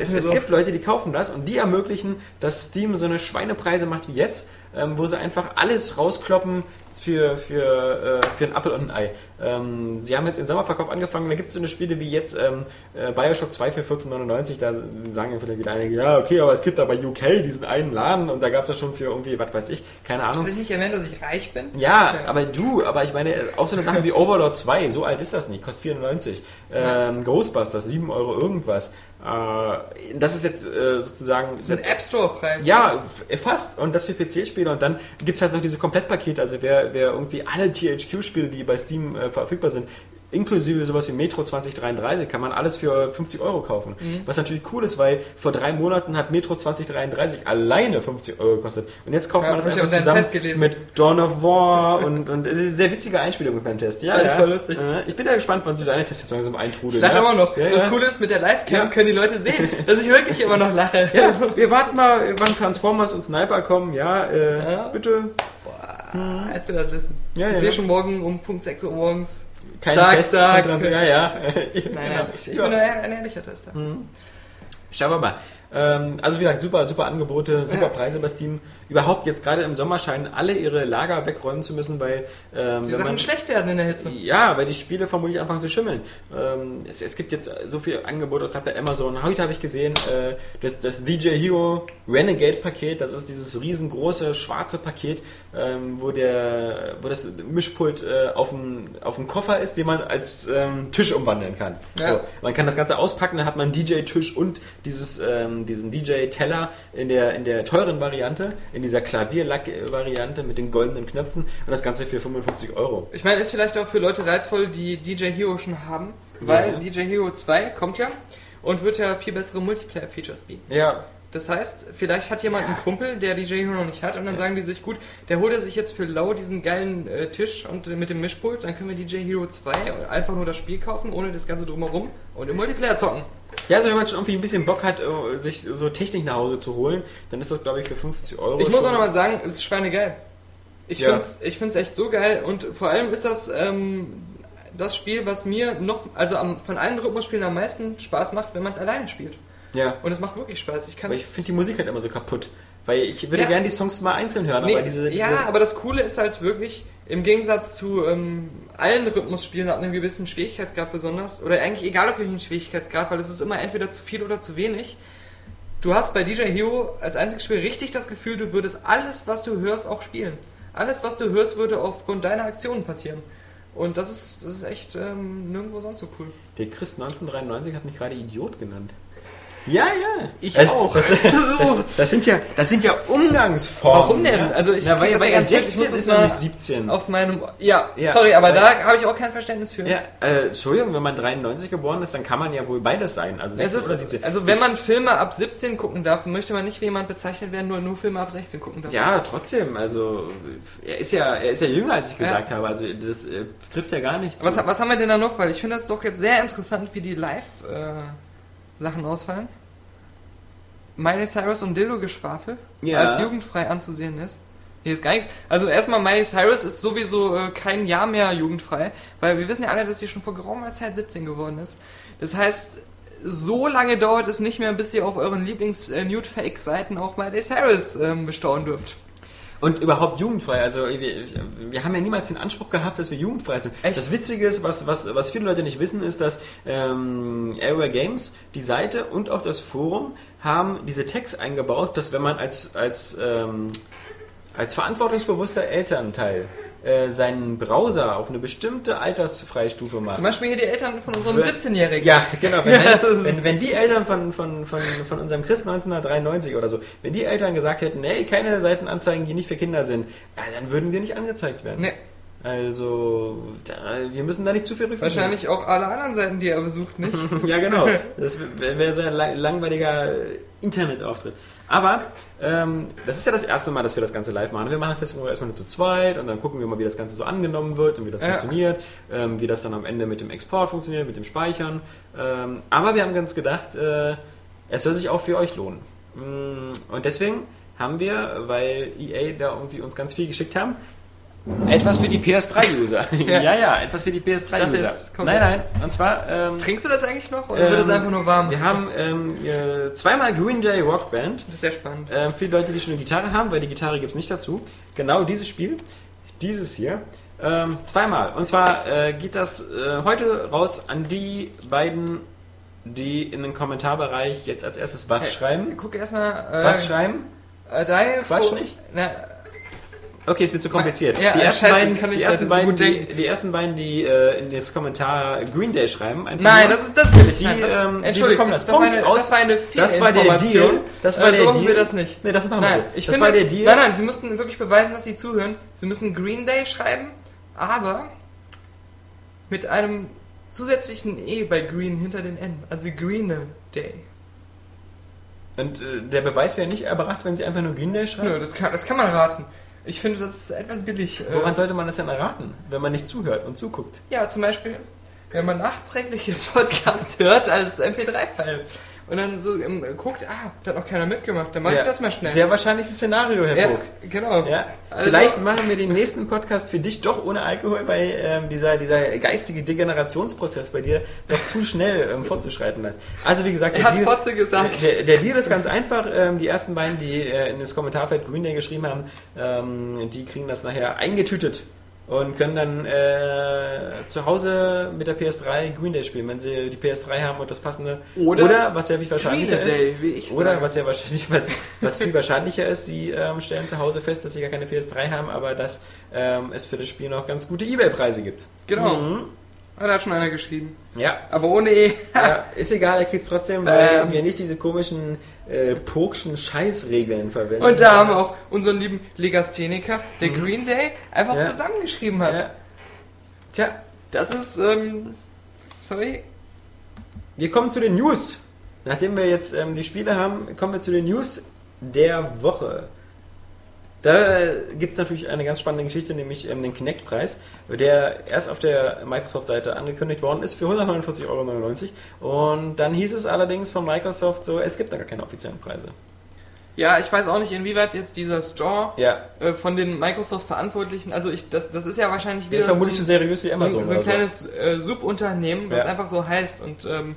Es, es, es So. gibt Leute, die kaufen das und die ermöglichen, dass Steam so eine Schweinepreise macht wie jetzt, ähm, wo sie einfach alles rauskloppen für, für, äh, für ein Apfel und ein Ei. Ähm, sie haben jetzt den Sommerverkauf angefangen, da gibt es so eine Spiele wie jetzt ähm, äh, Bioshock 2 für 14,99, da sagen ja vielleicht wieder einige, ja okay, aber es gibt da bei UK diesen einen Laden und da gab es das schon für irgendwie, was weiß ich, keine Ahnung. Will ich nicht erwähnen, dass ich reich bin? Ja, aber du, aber ich meine, auch so eine Sache wie Overlord 2, so alt ist das nicht, kostet 94. Ähm, Ghostbusters, 7 Euro irgendwas. Äh, das ist jetzt äh, sozusagen. Das sind App Store-Preis. Ja, fast. Und das für PC-Spiele. Und dann gibt es halt noch diese Komplettpakete. Also wer, wer irgendwie alle THQ-Spiele, die bei Steam äh, verfügbar sind, inklusive sowas wie Metro 2033, kann man alles für 50 Euro kaufen. Mhm. Was natürlich cool ist, weil vor drei Monaten hat Metro 2033 alleine 50 Euro gekostet. Und jetzt kauft Ja, man das einfach zusammen mit Dawn of War und, und es ist eine sehr witzige Einspielung mit meinem Test. Ja, Ja, war lustig. Ich bin ja gespannt, wann sich deine Tests jetzt langsam eintrudeln. Ich lache ja? immer noch. Ja, Das. Coole ist, mit der Livecam können die Leute sehen, dass ich wirklich immer noch lache. Ja, wir warten mal, wann Transformers und Sniper kommen. Ja, äh, bitte. Als wir das wissen. Ich sehe schon morgen um Punkt 6 Uhr morgens. Kein Sag, Test. von Trans- Ja, ja. Nein, Genau. nein, ich, ich Ja. bin ein, ehrlicher Tester. Schauen wir mal. Ähm, also wie gesagt, super, super Angebote, super Ja. Preise bei Steam. Überhaupt jetzt gerade im Sommer scheinen alle ihre Lager wegräumen zu müssen, weil ähm, Die Sachen man schlecht werden in der Hitze. Ja, weil die Spiele vermutlich anfangen zu schimmeln. Ähm, es, es gibt jetzt so viel Angebote, gerade bei Amazon. Heute habe ich gesehen, äh, das, das DJ Hero Renegade Paket, das ist dieses riesengroße schwarze Paket, ähm, wo, der, wo das Mischpult äh, auf, dem, auf dem Koffer ist, den man als ähm, Tisch umwandeln kann. Ja. So, man kann das Ganze auspacken, dann hat man einen DJ-Tisch und dieses, ähm, diesen DJ-Teller in der, in der teuren Variante, in dieser Klavierlack-Variante mit den goldenen Knöpfen und das Ganze für 55 Euro. Ich meine, ist vielleicht auch für Leute reizvoll, die DJ Hero schon haben, weil Ja. DJ Hero 2 kommt ja und wird ja viel bessere Multiplayer-Features bieten. Ja, Das heißt, vielleicht hat jemand einen Kumpel, der DJ Hero noch nicht hat, und dann sagen die sich, gut, der holt er sich jetzt für lau diesen geilen äh, Tisch und äh, mit dem Mischpult, dann können wir DJ Hero 2 einfach nur das Spiel kaufen, ohne das Ganze drumherum und im Multiplayer zocken. Ja, also wenn man schon irgendwie ein bisschen Bock hat, äh, sich so Technik nach Hause zu holen, dann ist das, glaube ich, für 50 Euro. Ich muss auch nochmal sagen, es ist schweinegeil. Ich Ja. find's, ich find's echt so geil und vor allem ist das ähm, das Spiel, was mir noch, also am, von allen Rhythmusspielen am meisten Spaß macht, wenn man es alleine spielt. Ja. Und es macht wirklich Spaß. Ich Aber ich finde die Musik halt immer so kaputt. Weil ich würde Ja. gerne die Songs mal einzeln hören, Nee, aber diese, diese ja, aber das Coole ist halt wirklich, im Gegensatz zu ähm, allen Rhythmusspielen ab einem gewissen Schwierigkeitsgrad besonders, oder eigentlich egal auf welchen Schwierigkeitsgrad, weil es ist immer entweder zu viel oder zu wenig. Du hast bei DJ Hero als einziges Spiel richtig das Gefühl, du würdest alles, was du hörst, auch spielen. Alles, was du hörst, würde aufgrund deiner Aktionen passieren. Und das ist, das ist echt ähm, nirgendwo sonst so cool. Der Chris 1993 hat mich gerade Idiot genannt. Ja, ja. Ich das, auch. Das, das, das, sind ja, das sind ja Umgangsformen. Warum denn? Ja? Also ich Na, weil, weil ja ganz falsch. Ich 16 muss ist das mal nämlich 17. Auf meinem. Ja, Ja, sorry, aber da habe ich auch kein Verständnis für. Ja, äh, Entschuldigung, wenn man 93 geboren ist, dann kann man ja wohl beides sein. Also Es 16 ist, oder 17. also wenn man Filme ab 17 gucken darf, möchte man nicht wie jemand bezeichnet werden, nur nur Filme ab 16 gucken darf. ja, trotzdem, also er ist ja, er ist ja jünger, als ich Ja. gesagt habe. Also das äh, trifft ja gar nicht zu. Was, was haben wir denn da noch? Weil ich finde das doch jetzt sehr interessant, wie die Live-Sachen ausfallen. Miley Cyrus und Dildo-Geschwafel Ja. als jugendfrei anzusehen ist. Hier ist gar nichts. Also erstmal, Miley Cyrus ist sowieso äh, kein Jahr mehr jugendfrei, weil wir wissen ja alle, dass sie schon vor geraumer Zeit 17 geworden ist. Das heißt, so lange dauert es nicht mehr, bis ihr auf euren Lieblings-Nude-Fake-Seiten auch Miley Cyrus ähm, bestaunen dürft. Und überhaupt jugendfrei. Also wir, wir haben ja niemals den Anspruch gehabt, dass wir jugendfrei sind. Echt? Das Witzige ist, was, was, was viele Leute nicht wissen, ist, dass ähm, Airware Games, die Seite und auch das Forum haben diese Tags eingebaut, dass wenn man als, als, ähm, als verantwortungsbewusster Elternteil äh, seinen Browser auf eine bestimmte Altersfreistufe macht. Zum Beispiel hier die Eltern von unserem Wenn- 17-Jährigen. Ja, genau. Wenn, Ja, wenn, wenn die Eltern von, von, von, von unserem Chris 1993 oder so, wenn die Eltern gesagt hätten, nee, keine Seitenanzeigen, die nicht für Kinder sind, ja, dann würden wir nicht angezeigt werden. Nee, Also, da, wir müssen da nicht zu viel Rücksicht wahrscheinlich auch alle anderen Seiten, die er besucht, nicht? nehmen. Ja, genau. Das wäre wär sehr lang- langweiliger Internetauftritt. Aber ähm, das ist ja das erste Mal, dass wir das Ganze live machen. Wir machen das jetzt erstmal nur zu zweit und dann gucken wir mal, wie das Ganze so angenommen wird und wie das Ja. funktioniert, ähm, wie das dann am Ende mit dem Export funktioniert, mit dem Speichern. Ähm, aber wir haben ganz gedacht, äh, es soll sich auch für euch lohnen. Mm, Und deswegen haben wir, weil EA da irgendwie uns ganz viel geschickt haben, etwas für die PS3-User. ja. Ja. ja, etwas für die dachte, PS3-User. jetzt kommt Nein, nein. Und zwar ähm, Trinkst du das eigentlich noch oder wird es ähm, einfach nur warm? Wir haben ähm, äh, zweimal Green Day Rock Band. Das ist sehr spannend. Ähm, für die Leute, die schon eine Gitarre haben, weil die Gitarre gibt es nicht dazu. Genau dieses Spiel, dieses hier, ähm, zweimal. Und zwar äh, geht das äh, heute raus an die beiden, die in den Kommentarbereich jetzt als erstes was Hey, schreiben. Guck erstmal. Äh, Was schreiben? Äh, Quatsch nicht? Na, Okay, ist mir zu kompliziert. Ja, die, ja, ersten beiden, kann ich die, ersten so beiden, gut die, die ersten beiden, die äh, in das Kommentar Green Day schreiben, einfach nein, nur, das ist das will ich. die, Nein, das, ähm, Entschuldigung, das, das. war eine, aus- das war eine das war der. Deal. Das war Äh, der so Deal. wir das nicht. Nee, das machen wir Nein, so. ich das finde, war der Deal. Nein, nein, Sie mussten wirklich beweisen, dass Sie zuhören. Sie müssen Green Day schreiben, aber mit einem zusätzlichen E bei Green hinter den N. Also Green Day. Und äh, der Beweis wäre nicht erbracht, wenn sie einfach nur Green Day schreiben? Nö, das kann, das kann man raten. Ich finde, das ist etwas billig. Äh, Woran sollte man das denn erraten, wenn man nicht zuhört und zuguckt? Ja, zum Beispiel, wenn man nachträglich den Podcast hört als MP3-File und dann so ähm, guckt, ah, da hat noch keiner mitgemacht, dann mache Ja, ich das mal schnell. Sehr wahrscheinliches Szenario, Herr ja, Burg. genau. Ja, Also- vielleicht machen wir den nächsten Podcast für dich doch ohne Alkohol, weil ähm, dieser, dieser geistige Degenerationsprozess bei dir doch zu schnell ähm, fortzuschreiten lässt. Also wie gesagt, Er hat Fotze gesagt. Der, der Deal ist ganz einfach. Ähm, die ersten beiden, die äh, in das Kommentarfeld Green Day geschrieben haben, ähm, die kriegen das nachher eingetütet und können dann äh, zu Hause mit der PS3 Green Day spielen, wenn sie die PS3 haben und das passende. Oder was sehr viel wahrscheinlicher ist. Day, wie ich oder sage. was ja wahrscheinlich was, was viel wahrscheinlicher ist, sie ähm, stellen zu Hause fest, dass sie gar keine PS3 haben, aber dass ähm, es für das Spiel noch ganz gute Ebay-Preise gibt. Genau. Mhm. Ah, da hat schon einer geschrieben. Ja. Aber ohne E. ja. Ist egal, er kriegt es trotzdem, weil Ähm. wir nicht diese komischen äh, purkschen Scheißregeln verwenden. Und da haben wir auch unseren lieben Legastheniker, der Green Day, einfach Mhm. Ja. zusammengeschrieben hat. Ja. Tja, Das ist, ähm, sorry, wir kommen zu den News. nachdem wir jetzt ähm, die Spiele haben, kommen wir zu den News der Woche. Da gibt es natürlich eine ganz spannende Geschichte, nämlich ähm, den Kinect-Preis, der erst auf der Microsoft-Seite angekündigt worden ist für 149,99 Euro. Und dann hieß es allerdings von Microsoft so, es gibt da gar keine offiziellen Preise. Ja, ich weiß auch nicht, inwieweit jetzt dieser Store Ja, äh, von den Microsoft-Verantwortlichen, also ich, das, das ist ja wahrscheinlich der wieder ist vermutlich so so, seriös wie ein, so, Amazon. ein, so ein kleines äh, Subunternehmen, was Ja. einfach so heißt und ähm,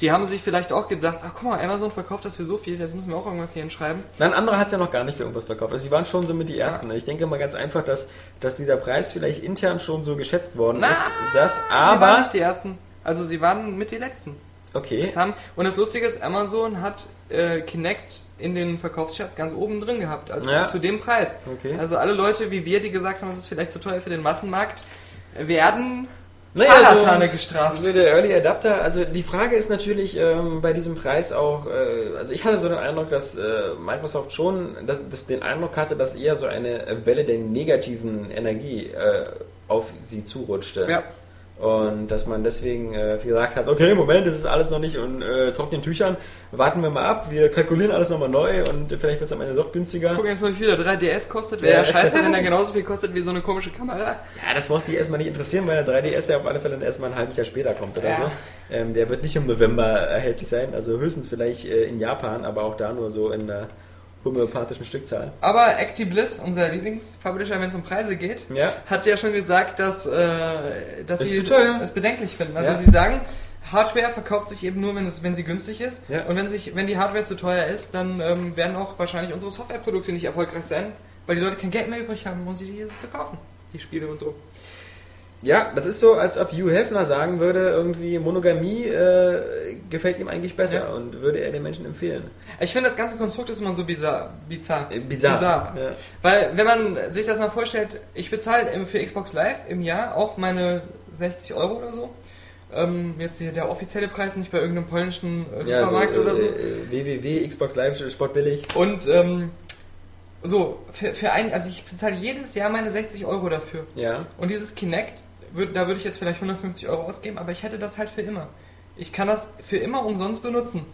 die haben sich vielleicht auch gedacht, ach guck mal, Amazon verkauft das für so viel, jetzt müssen wir auch irgendwas hier hinschreiben. Nein, andere hat es ja noch gar nicht für irgendwas verkauft. Also sie waren schon so mit die Ersten. Ich denke mal ganz einfach, dass, dass dieser Preis vielleicht intern schon so geschätzt worden Na, ist. Dass, sie waren aber... nicht die Ersten, also sie waren mit die Letzten. Okay. Das haben, und das Lustige ist, Amazon hat äh, Kinect in den Verkaufscharts ganz oben drin gehabt, also Ja. zu dem Preis. Okay. Also alle Leute wie wir, die gesagt haben, es ist vielleicht zu teuer für den Massenmarkt, werden Naja, Scharlatane so, gestraft. So der Early Adapter, also die Frage ist natürlich ähm, bei diesem Preis auch, äh, also ich hatte so den Eindruck, dass äh, Microsoft schon dass, dass den Eindruck hatte, dass eher so eine Welle der negativen Energie äh, auf sie zurutschte. Ja. Und dass man deswegen äh, gesagt hat, okay, Moment, das ist alles noch nicht in äh, trockenen Tüchern, warten wir mal ab, wir kalkulieren alles nochmal neu und vielleicht wird es am Ende doch günstiger. Guck jetzt mal, wie viel der 3DS kostet. Wäre ja Ja. scheiße, wenn der genauso viel kostet wie so eine komische Kamera. Ja, das braucht die erstmal nicht interessieren, weil der 3DS ja auf alle Fälle dann erstmal ein halbes Jahr später kommt oder Ja. so. Ähm, der wird nicht im November erhältlich sein, also höchstens vielleicht äh, in Japan, aber auch da nur so in der homöopathischen Stückzahl. Aber ActiBliss, unser Lieblingspublisher, wenn es um Preise geht, Ja. hat ja schon gesagt, dass, äh, dass Ist sie es bedenklich finden. Also Ja. sie sagen, Hardware verkauft sich eben nur, wenn, es, wenn sie günstig ist. Ja. Und wenn, sich, wenn die Hardware zu teuer ist, dann ähm, werden auch wahrscheinlich unsere Softwareprodukte nicht erfolgreich sein, weil die Leute kein Geld mehr übrig haben, um sie diese zu kaufen. Die Spiele und so. Ja, das ist so, als ob Hugh Hefner sagen würde, irgendwie Monogamie äh, gefällt ihm eigentlich besser Ja. und würde er den Menschen empfehlen. Ich finde, das ganze Konstrukt ist immer so bizarr. Bizarr. Äh, bizarr. bizarr. Ja. Weil, wenn man sich das mal vorstellt, ich bezahle für Xbox Live im Jahr auch meine 60 Euro oder so. Ähm, jetzt hier der offizielle Preis, nicht bei irgendeinem polnischen äh, Ja, Supermarkt so, oder so. äh, www, Xbox Live, Sportbillig. Und ähm, so, für, für ein, also ich bezahle jedes Jahr meine 60 Euro dafür. Ja. Und dieses Kinect, würd, da würde ich jetzt vielleicht 150 Euro ausgeben, aber ich hätte das halt für immer. Ich kann das für immer umsonst benutzen.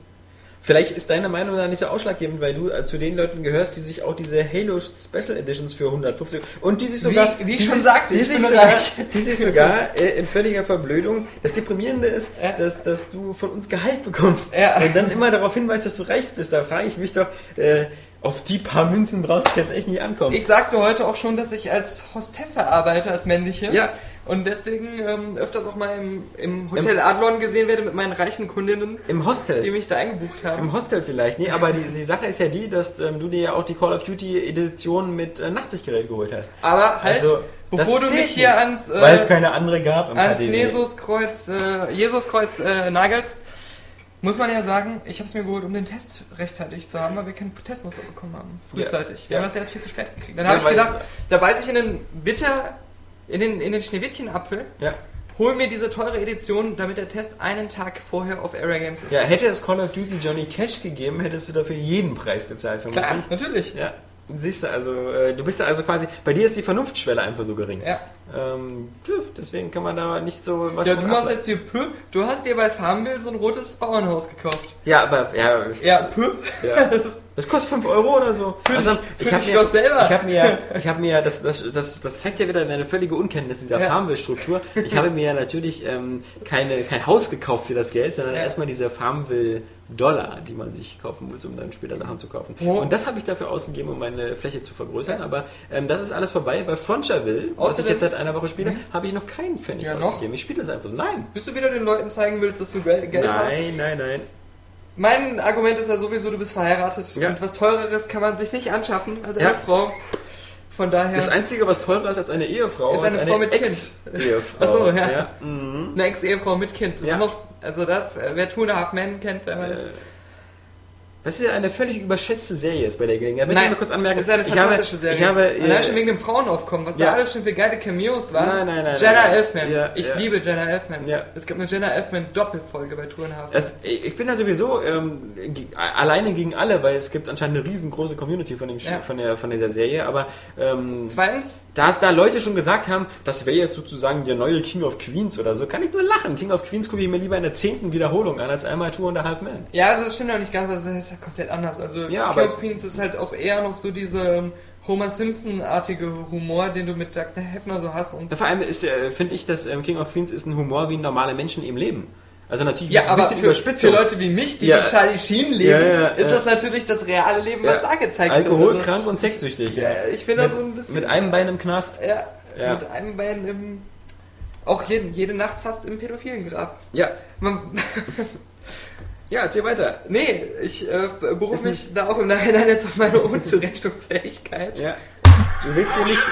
Vielleicht ist deine Meinung da nicht so ausschlaggebend, weil du äh, zu den Leuten gehörst, die sich auch diese Halo Special Editions für 150 und die sich sogar, Wie- wie ich schon sich, sagte, die ich sich sogar, die sich sogar äh, in völliger Verblödung. Das Deprimierende ist, Ja. dass, dass du von uns Gehalt bekommst Ja. und dann immer darauf hinweist, dass du reich bist. Da frage ich mich doch, äh, auf die paar Münzen brauchst du jetzt echt nicht ankommen. Ich sagte heute auch schon, dass ich als Hostesse arbeite, als männliche. Ja. Und deswegen ähm, öfters auch mal im, im Hotel Adlon gesehen werde mit meinen reichen Kundinnen, Im Hostel. die mich da eingebucht haben. Im Hostel vielleicht. Nee, aber die, die Sache ist ja die, dass ähm, du dir ja auch die Call of Duty Edition mit äh, Nachtsichtgerät geholt hast. Aber halt, Also, bevor du mich hier nicht, ans, äh, weil es keine andere gab im ans. Jesuskreuz, äh, Jesuskreuz äh, nagelst, muss man ja sagen, ich habe es mir geholt, um den Test rechtzeitig zu haben, weil wir kein Testmuster bekommen haben. Frühzeitig. Wir Ja. haben das erst viel zu spät gekriegt. Dann Ja, habe ich gedacht, da beiß ich in den Bitter, in den, in den Schneewittchenapfel, Ja. hol mir diese teure Edition, damit der Test einen Tag vorher auf Area Games ist. ja, hätte es Call of Duty Johnny Cash gegeben, hättest du dafür jeden Preis bezahlt, vermutlich. Klar, natürlich. Ja. Siehst du, also äh, du bist da also quasi, bei dir ist die Vernunftsschwelle einfach so gering. Ja. Ähm, deswegen kann man da nicht so was Ja, du machst jetzt hier Pö. Du hast dir bei Farmville so ein rotes Bauernhaus gekauft. Ja, aber ja, Ja, Pö. Ja. Das kostet 5 Euro oder so. Für Also, ich für habe mir, selber. ich habe mir, ich habe mir, das, das, das, das zeigt ja wieder meine völlige Unkenntnis dieser Ja. Farmville-Struktur. Ich habe mir ja natürlich ähm, keine, kein Haus gekauft für das Geld, sondern Ja. erstmal diese Farmville-Dollar, die man sich kaufen muss, um dann später daheim zu kaufen. Oh. Und das habe ich dafür ausgegeben, um meine Fläche zu vergrößern. Aber ähm, das ist alles vorbei. Bei Frontierville, was ich jetzt seit einer Woche spiele, habe ich noch keinen Pfennig Ja, noch? ausgegeben. Ich spiele das einfach so. Nein. bis du wieder den Leuten zeigen willst, dass du Geld Geld hast. Nein, nein, nein. Mein Argument ist ja sowieso, du bist verheiratet. Ja. Und was teureres kann man sich nicht anschaffen als Ja. eine Frau. Von daher, Das Einzige, was teurer ist als eine Ehefrau, Ist eine Frau mit Kind. Ex-Ehefrau. Ach so, ja. Mhm. eine Ex-Ehefrau mit Kind. Das Ja. ist noch, also das, äh, wer Two and a Half Men kennt, der weiß. Äh, Das ist ja eine völlig überschätzte Serie ist bei der Gelegenheit. Möchte ich nur kurz anmerken. das ist eine ich fantastische habe, Serie. Ich habe, äh, schon wegen dem Frauenaufkommen, was ja. da alles schon für geile Cameos waren. Nein, nein, nein, Jenna nein. Elfman. Ja, ich ja. liebe Jenna Elfman. Ja. Es gibt eine Jenna Elfman Doppelfolge bei Touren Hafen. Das, ich bin ja sowieso ähm, alleine gegen alle, weil es gibt anscheinend eine riesengroße Community von, dem, Ja. von, der, von dieser Serie, aber ähm, Zweitens, da es da Leute schon gesagt haben, das wäre jetzt sozusagen der neue King of Queens oder so, kann ich nur lachen. King of Queens gucke ich mir lieber in der zehnten Wiederholung an, als einmal Tour und a Half Man. ja, also das stimmt ja nicht ganz, das ist ja komplett anders. Also Ja, King aber of es- Queens ist halt auch eher noch so diese Homer Simpson-artige Humor, den du mit Doug Hefner so hast. Und Vor allem ist, äh, finde ich, dass ähm, King of Queens ist ein Humor, wie normale Menschen eben leben. Also natürlich ja, ein aber bisschen für, überspitzt. für Leute wie mich, die Ja. mit Charlie Sheen leben, Ja, ja, ist das natürlich das reale Leben, was da gezeigt Alkohol, wird. Also, krank und sexsüchtig. ja, ich bin da mit, so ein bisschen... mit einem Bein im Knast. Ja, Ja. mit einem Bein im. Auch jeden, jede Nacht fast im pädophilen Grab. Ja, Man, ja, erzähl weiter. nee, ich äh, berufe mich da auch im Nachhinein jetzt auf meine Unzurechnungsfähigkeit. Ja. Du willst hier nicht,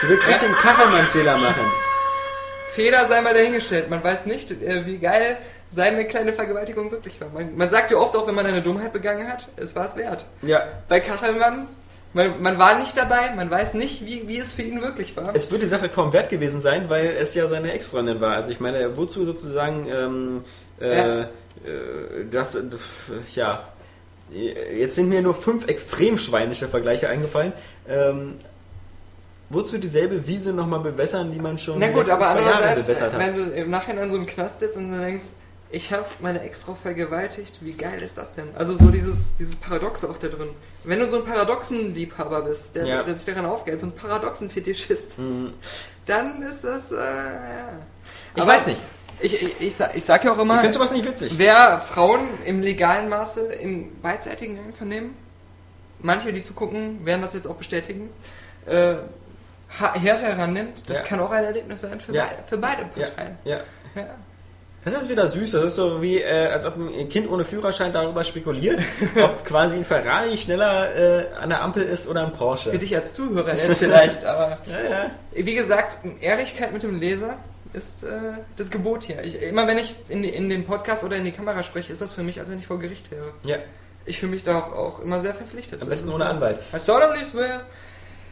du willst nicht den Kachelmann-Fehler machen. Fehler sei mal dahingestellt. Man weiß nicht, äh, wie geil seine kleine Vergewaltigung wirklich war. Man, man sagt ja oft auch, wenn man eine Dummheit begangen hat, es war es wert. Ja. Bei Kachelmann, man, man war nicht dabei, man weiß nicht, wie, wie es für ihn wirklich war. Es würde die Sache kaum wert gewesen sein, weil es ja seine Ex-Freundin war. Also ich meine, wozu sozusagen ähm, äh, Ja. Äh, das, äh, ja, jetzt sind mir nur fünf extrem schweinische Vergleiche eingefallen. Ähm, wozu dieselbe Wiese nochmal bewässern, die man schon Na gut, aber zwei Jahre bewässert hat? wenn du im Nachhinein so im Knast sitzt und du denkst, ich habe meine Ex-Frau vergewaltigt, wie geil ist das denn? Also so dieses, dieses Paradoxe auch da drin. Wenn du so ein Paradoxen-Liebhaber bist, der, Ja. der sich daran aufgeht, so ein Paradoxen-Fetischist, Hm, dann ist das, äh, ja. Ich Aber weiß nicht. Ich, ich, ich, sag, ich sag ja auch Ich immer, finde sowas nicht witzig. wer Frauen im legalen Maße, im beidseitigen Einvernehmen, manche, die zugucken, werden das jetzt auch bestätigen, äh, härter herannimmt, das Ja. kann auch ein Erlebnis sein für, Ja. beide, für beide Parteien. ja. Ja. Das ist wieder süß. Das ist so wie, äh, als ob ein Kind ohne Führerschein darüber spekuliert, ob quasi ein Ferrari schneller äh, an der Ampel ist oder ein Porsche. Für dich als Zuhörer jetzt vielleicht, aber wie gesagt, Ehrlichkeit mit dem Leser ist äh, das Gebot hier. Ich, immer wenn ich in, in den Podcast oder in die Kamera spreche, ist das für mich, als wenn ich vor Gericht wäre. ja. Ich fühle mich da auch, auch immer sehr verpflichtet. Am besten ohne so- Anwalt. I solemnly swear.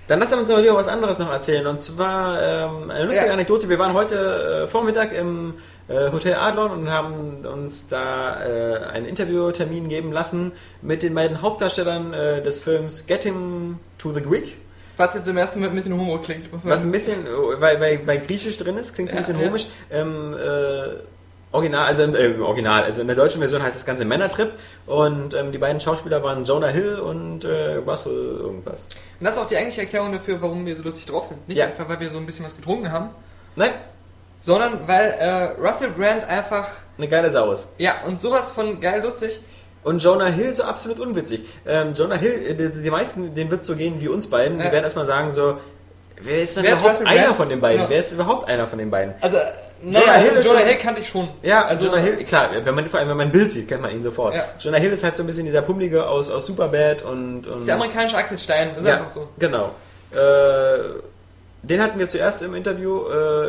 Dann lass uns mal wieder was anderes noch erzählen. Und zwar ähm, eine lustige Ja. Anekdote. Wir waren heute äh, Vormittag im äh, Hotel Adlon und haben uns da äh, einen Interviewtermin geben lassen mit den beiden Hauptdarstellern äh, des Films Get Him to the Greek. Was jetzt im ersten Moment ein bisschen homo klingt, muss man Was ein bisschen, äh, weil, weil, weil Griechisch drin ist, klingt ein Ja, bisschen ja. komisch. Ähm, äh, Original, also im, äh, Original, also in der deutschen Version heißt das Ganze Männertrip und ähm, die beiden Schauspieler waren Jonah Hill und äh, Russell irgendwas. Und das ist auch die eigentliche Erklärung dafür, warum wir so lustig drauf sind. Nicht Ja. einfach, weil wir so ein bisschen was getrunken haben, Nein, sondern weil äh, Russell Brand einfach, eine geile Sau ist. ja, und sowas von geil lustig. Und Jonah Hill so absolut unwitzig. Ähm, Jonah Hill, äh, die, die meisten, denen wird so gehen wie uns beiden, die Ja. werden erstmal sagen so, wer ist denn Wer ist überhaupt Russell einer von den beiden? Genau. Wer ist überhaupt einer von den beiden? Also, Jonah naja, Hill ist Jonah so- Hill kannte ich schon. Ja, also Jonah Hill, klar, wenn man, vor allem wenn man ein Bild sieht, kennt man ihn sofort. Ja. Jonah Hill ist halt so ein bisschen dieser Pummelige aus, aus Superbad und, und ist der amerikanische Axel Stein, ist ja, einfach so. Genau. Äh, den hatten wir zuerst im Interview, äh,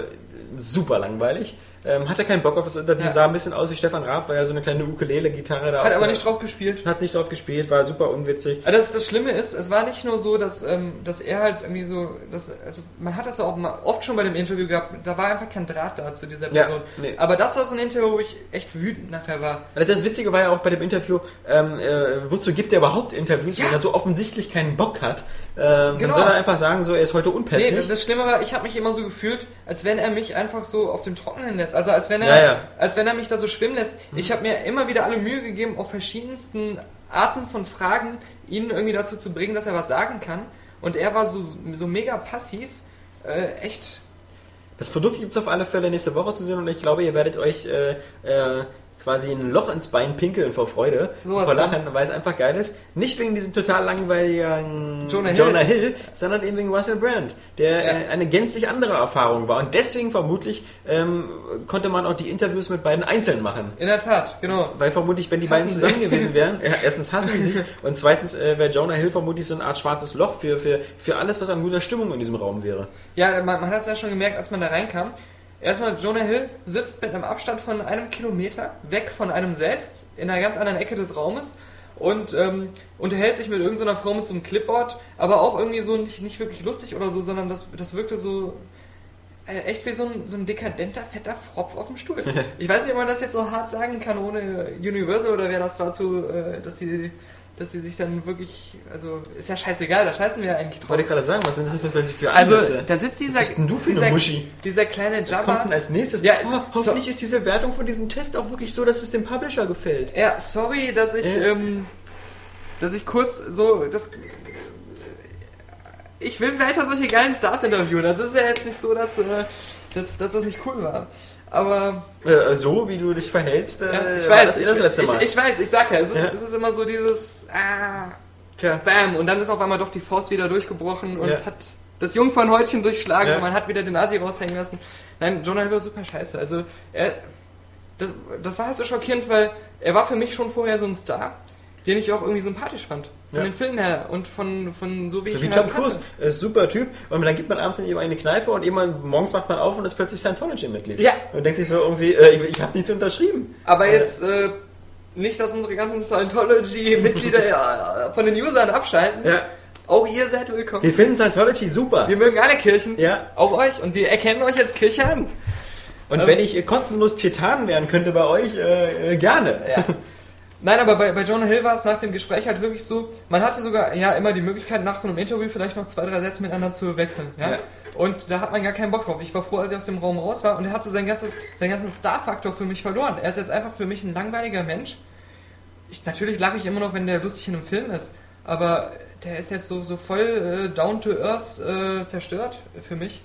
super langweilig. Ähm, hatte keinen Bock auf das Interview, Ja. sah ein bisschen aus wie Stefan Raab, weil er so eine kleine Ukulele-Gitarre da Hat aber nicht drauf gespielt. Hat nicht drauf gespielt, war super unwitzig. Aber das, das Schlimme ist, es war nicht nur so, dass, ähm, dass er halt irgendwie so, dass, also man hat das auch mal oft schon bei dem Interview gehabt, da war einfach kein Draht da zu dieser Ja, Person. nee. Aber das war so ein Interview, wo ich echt wütend nachher war. Also Das Witzige war ja auch bei dem Interview, ähm, äh, wozu gibt er überhaupt Interviews, Ja. wenn er so offensichtlich keinen Bock hat? Ähm, Genau. Dann soll er einfach sagen, so, er ist heute Nee, unpässlich. das, das Schlimme war, ich habe mich immer so gefühlt, als wenn er mich einfach so auf dem Trockenen lässt. Also als wenn er, Ja, ja. als wenn er mich da so schwimmen lässt. Ich habe mir immer wieder alle Mühe gegeben, auf verschiedensten Arten von Fragen ihn irgendwie dazu zu bringen, dass er was sagen kann. Und er war so, so mega passiv. Äh, echt. Das Produkt gibt es auf alle Fälle nächste Woche zu sehen und ich glaube, ihr werdet euch äh, äh, quasi ein Loch ins Bein pinkeln vor Freude, Sowas vor. Lachen, weil es einfach geil ist. Nicht wegen diesem total langweiligen Jonah Jonah, Hill. Hill. sondern eben wegen Russell Brand, der Ja. äh, eine gänzlich andere Erfahrung war. Und deswegen vermutlich ähm, konnte man auch die Interviews mit beiden einzeln machen. In der Tat, genau. Weil vermutlich, wenn die Hassen beiden sie. zusammen gewesen wären, ja, erstens hassen die sich und zweitens äh, wäre Jonah Hill vermutlich so eine Art schwarzes Loch für, für, für alles, was an guter Stimmung in diesem Raum wäre. Ja, man, man hat es ja schon gemerkt, als man da reinkam. Erstmal, Jonah Hill sitzt mit einem Abstand von einem Kilometer weg von einem selbst in einer ganz anderen Ecke des Raumes und ähm, unterhält sich mit irgendeiner Frau mit so einem Clipboard, aber auch irgendwie so nicht, nicht wirklich lustig oder so, sondern das, das wirkte so äh, echt wie so ein, so ein dekadenter, fetter Fropf auf dem Stuhl. Ich weiß nicht, ob man das jetzt so hart sagen kann ohne Universal oder wer das dazu, äh, dass die dass sie sich dann wirklich, also ist ja scheißegal, da scheißen wir ja eigentlich drauf. Wollte ich gerade sagen, was sind das für, für Also, Ansätze? da sitzt dieser, Was bist denn du für eine dieser, Muschi? dieser kleine was kommt Jabba. denn als nächstes? Ja, oh, hoffentlich ist diese Wertung von diesem Test auch wirklich so, dass es dem Publisher gefällt. Ja, sorry, dass ich, Ja. ähm, dass ich kurz so, das, ich will weiter solche geilen Stars interviewen. Also es ist ja jetzt nicht so, dass, äh, dass, dass das nicht cool war. Aber Äh, so, wie du dich verhältst, äh, ja, ich weiß, das eh ich, das letzte Mal. Ich, ich weiß, ich sag ja, es ist, Ja. es ist immer so dieses, ah, Tja. bam, und dann ist auf einmal doch die Faust wieder durchgebrochen und Ja. hat das Jungfernhäutchen durchschlagen Ja. und man hat wieder den Asi raushängen lassen. Nein, Jonah Hill war super scheiße. Also, er, das, das war halt so schockierend, weil er war für mich schon vorher so ein Star, den ich auch irgendwie sympathisch fand. Von Ja. den Filmen her und von, von so wie So ich wie Tom Cruise, ist ein super Typ und dann geht man abends in eine Kneipe und irgendwann morgens wacht man auf und ist plötzlich Scientology-Mitglied. Ja. Und denkt sich so irgendwie, äh, ich, ich habe nichts unterschrieben. Aber Äh, jetzt äh, nicht, dass unsere ganzen Scientology-Mitglieder ja, von den Usern abschalten. Ja, Auch ihr seid willkommen. wir finden Scientology super. Wir mögen alle Kirchen. Ja. Auch euch. Und wir erkennen euch als Kirche an. Und Ähm, wenn ich äh, kostenlos Titan werden könnte bei euch, äh, äh, gerne. Ja. Nein, aber bei, bei Jonah Hill war es nach dem Gespräch halt wirklich so, man hatte sogar ja immer die Möglichkeit, nach so einem Interview vielleicht noch zwei, drei Sätze miteinander zu wechseln. Ja? Ja. Und da hat man gar keinen Bock drauf. Ich war froh, als ich aus dem Raum raus war und er hat so sein ganzes, seinen ganzen Star-Faktor für mich verloren. Er ist jetzt einfach für mich ein langweiliger Mensch. Ich, natürlich lache ich immer noch, wenn der lustig in einem Film ist, aber der ist jetzt so, so voll äh, down to earth äh, zerstört für mich.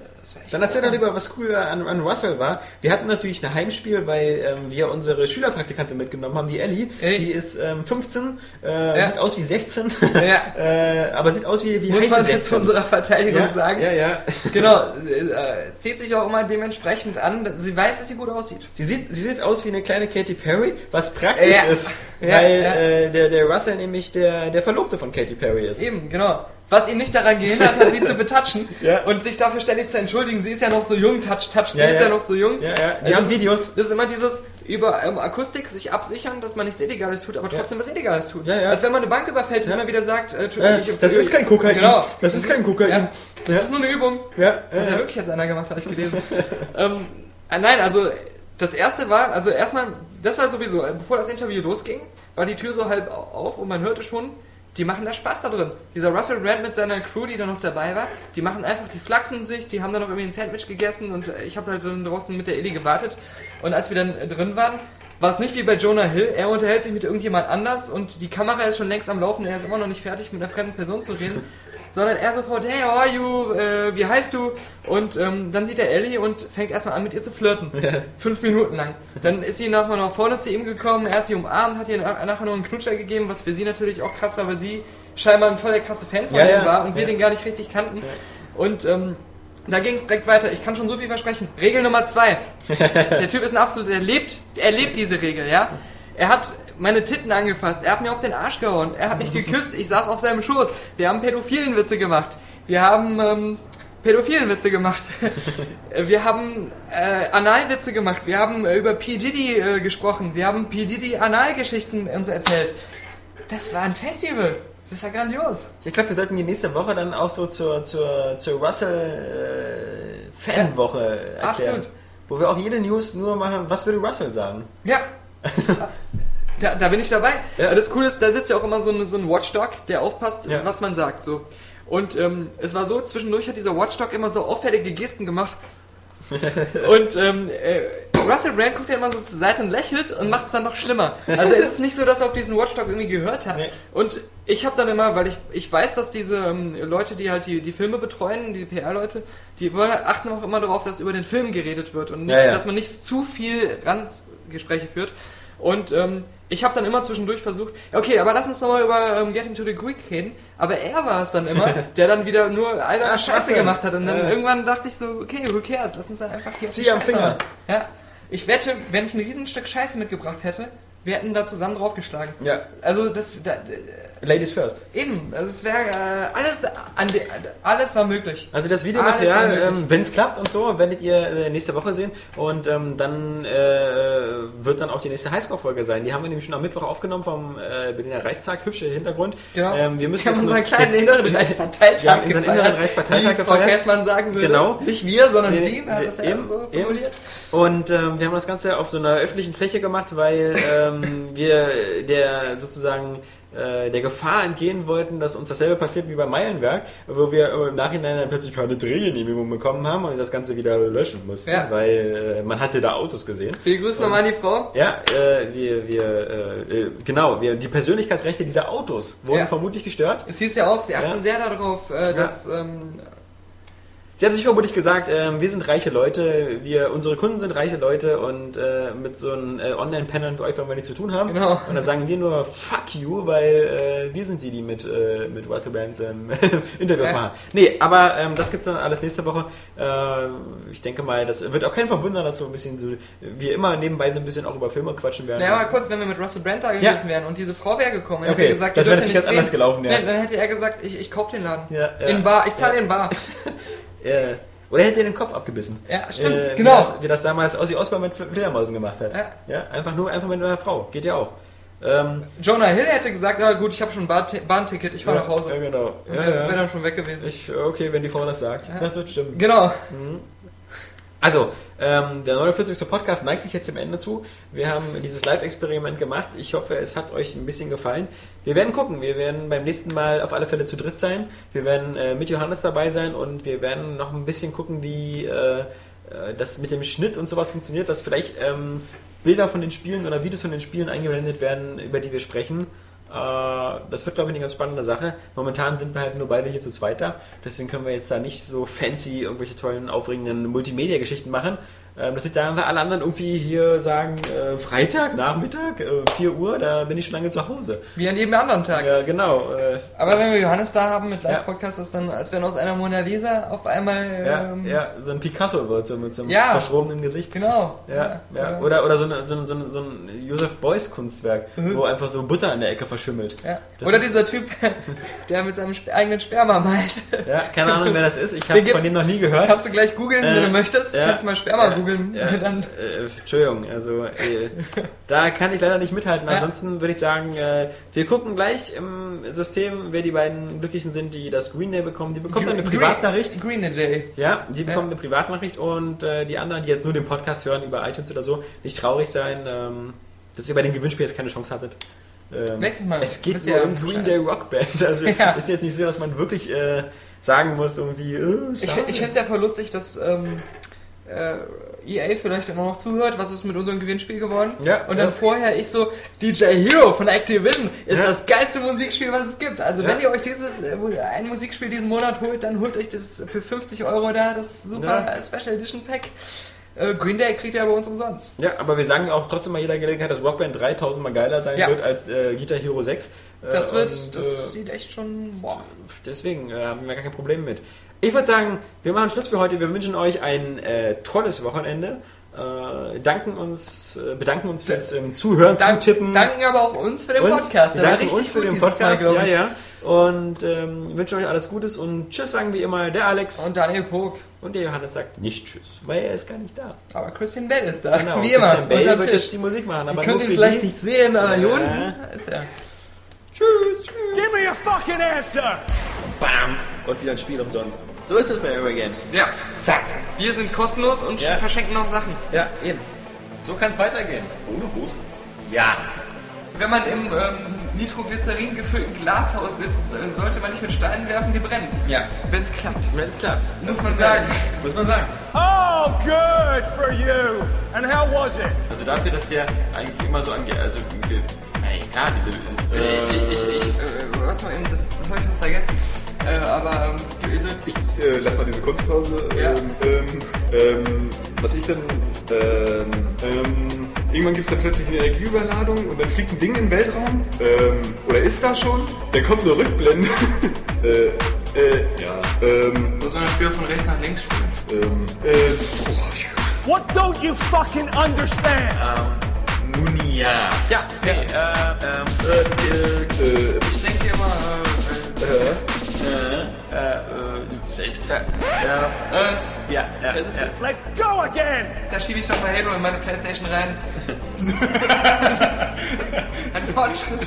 Äh, das war echt Dann erzähl doch lieber, was cool an, an Russell war. Wir hatten natürlich ein Heimspiel, weil ähm, wir unsere Schülerpraktikantin mitgenommen haben, die Ellie. Ellie. Die ist ähm, 15, äh, Ja. sieht aus wie 16, Ja. äh, aber sieht aus wie, wie Muss man jetzt zu 16. unserer Verteidigung ja, sagen. Ja, ja. Genau, äh, es zieht sich auch immer dementsprechend an. Sie weiß, dass sie gut aussieht. Sie sieht, sie sieht aus wie eine kleine Katy Perry, was praktisch ist, weil. Äh, der, der Russell nämlich der, der Verlobte von Katy Perry ist. Eben, genau. Was ihn nicht daran gehindert hat, sie zu betatschen Ja. und sich dafür ständig zu entschuldigen. Sie ist ja noch so jung, touch, touch, sie Ja, ist ja. ja noch so jung. Ja, ja. Die Also haben das Videos. Ist, das ist immer dieses über ähm, Akustik sich absichern, dass man nichts Illegales tut, aber Ja. trotzdem was Illegales tut. Ja, ja. Als wenn man eine Bank überfällt und Ja. immer wieder sagt, äh, tu- Äh, ich- das ist kein Kokain. Genau. Das ist kein Kokain. Ja, das Ja. ist nur eine Übung. Ja, Hat ja wirklich jetzt einer gemacht, habe ich gelesen. ähm, äh, nein, also das erste war, also erstmal, das war sowieso, äh, bevor das Interview losging, war die Tür so halb au- auf und man hörte schon, die machen da Spaß da drin. Dieser Russell Brand mit seiner Crew, die da noch dabei war, die machen einfach, die flachsen sich, die haben dann noch irgendwie ein Sandwich gegessen und äh, ich habe halt draußen mit der Ellie gewartet. Und als wir dann äh, drin waren, war es nicht wie bei Jonah Hill, er unterhält sich mit irgendjemand anders und die Kamera ist schon längst am Laufen, er ist immer noch nicht fertig mit einer fremden Person zu reden. Sondern er sofort, hey, how are you, äh, wie heißt du? Und ähm, dann sieht er Ellie und fängt erstmal an mit ihr zu flirten. Fünf Minuten lang. Dann ist sie nachher nach vorne zu ihm gekommen, er hat sie umarmt, hat ihr nach- nachher noch einen Knutscher gegeben, was für sie natürlich auch krass war, weil sie scheinbar ein voll der krasse Fan von Ja, ihm ja, war und wir ja. den gar nicht richtig kannten. Und ähm, da ging es direkt weiter. Ich kann schon so viel versprechen. Regel Nummer zwei. Der Typ ist ein absolut, er lebt, er lebt diese Regel, ja. Er hat meine Titten angefasst, er hat mir auf den Arsch gehauen, er hat mich geküsst, ich saß auf seinem Schoß. Wir haben pädophilen Witze gemacht. Wir haben ähm, pädophilen Witze gemacht. Wir haben äh, Analwitze gemacht. Wir haben äh, über P. Diddy äh, gesprochen. Wir haben P. Diddy Analgeschichten uns erzählt. Das war ein Festival. Das war grandios. Ich glaube, wir sollten die nächste Woche dann auch so zur, zur, zur Russell-Fanwoche erklären. absolut. Wo wir auch jede News nur machen, was würde Russell sagen? Ja. Da, da bin ich dabei. Ja. Das Coole ist, da sitzt ja auch immer so, ein- so ein Watchdog, der aufpasst, Ja. was man sagt. So. Und ähm, es war so, zwischendurch hat dieser Watchdog immer so auffällige Gesten gemacht. und ähm, äh, Russell Brand guckt ja immer so zur Seite und lächelt und macht es dann noch schlimmer. Also es ist nicht so, dass er auf diesen Watchdog irgendwie gehört hat. Nee. Und ich habe dann immer, weil ich, ich weiß, dass diese ähm, Leute, die halt die, die Filme betreuen, die PR-Leute, die wollen, achten auch immer darauf, dass über den Film geredet wird und nicht, Ja, ja. dass man nicht zu viel Randgespräche führt. Und ähm, ich habe dann immer zwischendurch versucht, okay, aber lass uns nochmal über ähm, Getting to the Greek reden. Aber er war es dann immer, der dann wieder nur alberne Ah, Scheiße gemacht hat. Und dann Ja. irgendwann dachte ich so, okay, who cares, lass uns dann einfach hier Zieh am Finger. Ja, ich wette, wenn ich ein Riesenstück Scheiße mitgebracht hätte, wir hätten da zusammen draufgeschlagen. Ja. Also das, da, Ladies first. Eben, also es wäre äh, alles, de, alles war möglich. Also das Videomaterial, ähm, wenn es klappt und so, werdet ihr äh, nächste Woche sehen. Und ähm, dann äh, wird dann auch die nächste Highscore-Folge sein. Die haben wir nämlich schon am Mittwoch aufgenommen vom äh, Berliner Reichstag. Hübscher Hintergrund. Genau. Ähm, wir müssen wir haben unseren kleinen inneren Reichsparteitag Wir haben unseren inneren Reichsparteitag wie Frau. Kessmann sagen würde. Genau. Nicht wir, sondern Nee, sie, hat das ja eben, so eben. formuliert. Und ähm, wir haben das Ganze auf so einer öffentlichen Fläche gemacht, weil ähm, wir der sozusagen äh, der Gefahr entgehen wollten, dass uns dasselbe passiert wie beim Meilenwerk, wo wir im Nachhinein dann plötzlich keine Drehgenehmigung bekommen haben und das Ganze wieder löschen mussten, Ja. weil äh, man hatte da Autos gesehen. Wir grüßen nochmal die Frau. Ja, äh, wir, wir äh, äh, genau, wir, die Persönlichkeitsrechte dieser Autos wurden Ja. vermutlich gestört. Es hieß ja auch, sie achten Ja. sehr darauf, dass ähm, Sie hat sich vermutlich gesagt, ähm, wir sind reiche Leute, wir, unsere Kunden sind reiche Leute und äh, mit so einem äh, Online-Pennern wie euch wollen wir nichts zu tun haben. Genau. Und dann sagen wir nur Fuck you, weil äh, wir sind die, die mit, äh, mit Russell Brand ähm, Interviews Ja. machen. Nee, aber ähm, das gibt's dann alles nächste Woche. Äh, ich denke mal, das wird auch keinen verwundern, dass so ein bisschen so, wir immer nebenbei so ein bisschen auch über Filme quatschen werden. naja, mal kurz, wenn wir mit Russell Brand da Ja. gewesen wären und diese Frau wäre gekommen, Okay, hätte er gesagt, das wäre natürlich ja ganz anders gelaufen, ja. Nee, dann hätte er gesagt, ich, ich kauf den Laden. Ja, ja. in Bar, ich zahle Ja. in Bar. Äh, oder hätte ihr den Kopf abgebissen. Ja, stimmt, Äh, genau. Wie das, wie das damals Ossi Osborn mit Fledermausen gemacht hat. Ja. ja. Einfach nur einfach mit einer Frau. Geht ja auch. Ähm, Jonah Hill hätte gesagt, ah, gut, ich habe schon ein Bahn- Bahnticket, ich fahre ja, nach Hause. Ja, genau. Ja, wäre ja. dann schon weg gewesen. Ich, okay, wenn die Frau das sagt. Ja. Das wird stimmen. genau. Also, ähm, der 49. Podcast neigt sich jetzt dem Ende zu. Wir haben dieses Live-Experiment gemacht. Ich hoffe, es hat euch ein bisschen gefallen. Wir werden gucken. Wir werden beim nächsten Mal auf alle Fälle zu dritt sein. Wir werden äh, mit Johannes dabei sein und wir werden noch ein bisschen gucken, wie äh, äh, das mit dem Schnitt und sowas funktioniert, dass vielleicht ähm, Bilder von den Spielen oder Videos von den Spielen eingeblendet werden, über die wir sprechen. Äh, Das wird, glaube ich, eine ganz spannende Sache. Momentan sind wir halt nur beide hier zu zweiter. Deswegen können wir jetzt da nicht so fancy irgendwelche tollen, aufregenden Multimedia-Geschichten machen. Ähm, Das liegt daran, weil alle anderen irgendwie hier sagen, äh, Freitag, Nachmittag, äh, 4 Uhr, da bin ich schon lange zu Hause. Wie an jedem anderen Tag. Ja, genau. Äh, Aber wenn wir Johannes da haben mit Ja. Live-Podcast, ist dann, als wenn aus einer Mona Lisa auf einmal. ja, Ähm, ja, so ein Picasso wird, so mit so einem Ja. verschrobenen Gesicht. Genau. Ja, ja. Oder, oder so, eine, so, ein- so, ein- so ein Joseph Beuys Kunstwerk, wo einfach so Butter in der Ecke verschimmelt. Ja. Das Oder dieser Typ, der mit seinem eigenen Sperma malt. Ja, keine Ahnung, wer das ist. Ich habe von dem noch nie gehört. Kannst du gleich googeln, wenn Äh, du möchtest. ja, Kannst du mal Sperma ja, googeln. ja, Dann, äh, Entschuldigung, also äh, da kann ich leider nicht mithalten. Ansonsten würde ich sagen, äh, wir gucken gleich im System, wer die beiden Glücklichen sind, die das Green Day bekommen. Die bekommen dann eine Privatnachricht. Green Day. Ja, die bekommen eine Privatnachricht und äh, die anderen, die jetzt nur den Podcast hören über iTunes oder so, nicht traurig sein, ähm, dass ihr bei dem Gewinnspiel jetzt keine Chance hattet. Ähm, Nächstes Mal. Es geht nur um Green. Day Rockband. Also Ja. ist jetzt nicht so, dass man wirklich äh, sagen muss, irgendwie, äh, Ich, ich finde es ja voll lustig, dass ähm, äh, EA vielleicht immer noch zuhört. Was ist mit unserem Gewinnspiel geworden? Ja, Und dann ja. vorher ich so, DJ Hero von Activision ist Ja. das geilste Musikspiel, was es gibt. Also Ja. wenn ihr euch dieses äh, ein Musikspiel diesen Monat holt, dann holt euch das für 50 Euro da, das super Ja. Special Edition Pack. Äh, Green Day kriegt ihr bei uns umsonst. Ja, aber wir sagen auch trotzdem mal jeder Gelegenheit, dass Rockband 3000 Mal geiler sein Ja. wird als äh, Guitar Hero 6. Äh, Das wird, und, das äh, sieht echt schon, boah. deswegen äh, haben wir gar kein Problem mit. Ich würde sagen, wir machen Schluss für heute. Wir wünschen euch ein äh, tolles Wochenende. Äh, danken uns, äh, bedanken uns fürs ähm, Zuhören, Dank, Zutippen. danken aber auch uns für den uns, Podcast. Der war richtig uns für gut den Podcast. Mal, ja, ich. ja. Und ähm, wünschen euch alles Gutes und Tschüss sagen wie immer der Alex. Und, Und Daniel Pog. der Johannes sagt nicht Tschüss, weil er ist gar nicht da. Aber Christian Bell ist da. Genau, Wie immer. Christian Bale unterm wird Tisch. jetzt die Musik machen, Ihr aber könnt nur ihn vielleicht die. nicht sehen, aber hier Ja. unten ist er. Tschüss. Give me a fucking answer! Bam. Und wieder ein Spiel umsonst. So ist es bei Eurogames. Ja, Zack. wir sind kostenlos und Ja. verschenken noch Sachen. Ja, eben. So kann es weitergehen. Ohne Hose? Ja. Wenn man im ähm, Nitroglycerin gefüllten Glashaus sitzt, äh, sollte man nicht mit Steinen werfen, die brennen. Ja. Wenn es klappt. Wenn es klappt. Muss man sagen. Muss man sagen. Oh, good for you! And how was it? Also dafür, dass der eigentlich immer so angeht. Also, wir, nein, klar, diese. Ich, Äh, ich, ich, äh, was war eben, das, das habe ich was vergessen. Äh, aber, ähm, Ich äh, lass mal diese Kunstpause. Ja. Ähm, ähm, ähm, was ich denn. Ähm, ähm, irgendwann gibt es da plötzlich eine Energieüberladung und dann fliegt ein Ding in den Weltraum. Ähm, oder ist da schon? Dann kommt eine Rückblende. äh, äh, ja. Ähm, muss man das Spiel von rechts nach links spielen. ähm, äh, boah, What don't you fucking understand? Munia. Ja, nee, äh, ähm, äh, äh, Ich denke, Ja, Ja, äh, ja, ja. ist, ja. Let's go again! Da schiebe ich doch mal Halo in meine Playstation rein. das ist ein Fortschritt.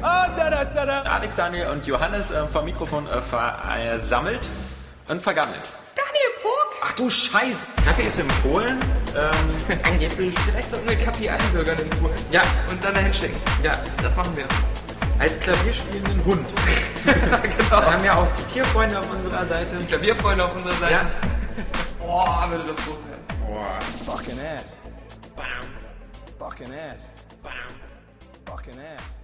Da, da, da, da. Alex, Daniel und Johannes äh, vom Mikrofon äh, versammelt und vergammelt. Daniel Puck! Ach du Scheiß! Kacke ist in Polen. Ähm, Angeblich. Vielleicht sollten wir Kapi einbürgern in Polen. ja, Und dann dahin schicken. ja, Das machen wir. Als klavierspielenden Hund. genau. Wir haben ja auch die Tierfreunde auf unserer Seite. Klavierfreunde auf unserer Seite. Ja. Boah, würde das groß werden. Fucking ass. Fucking ass. Fucking ass. Fucking ass.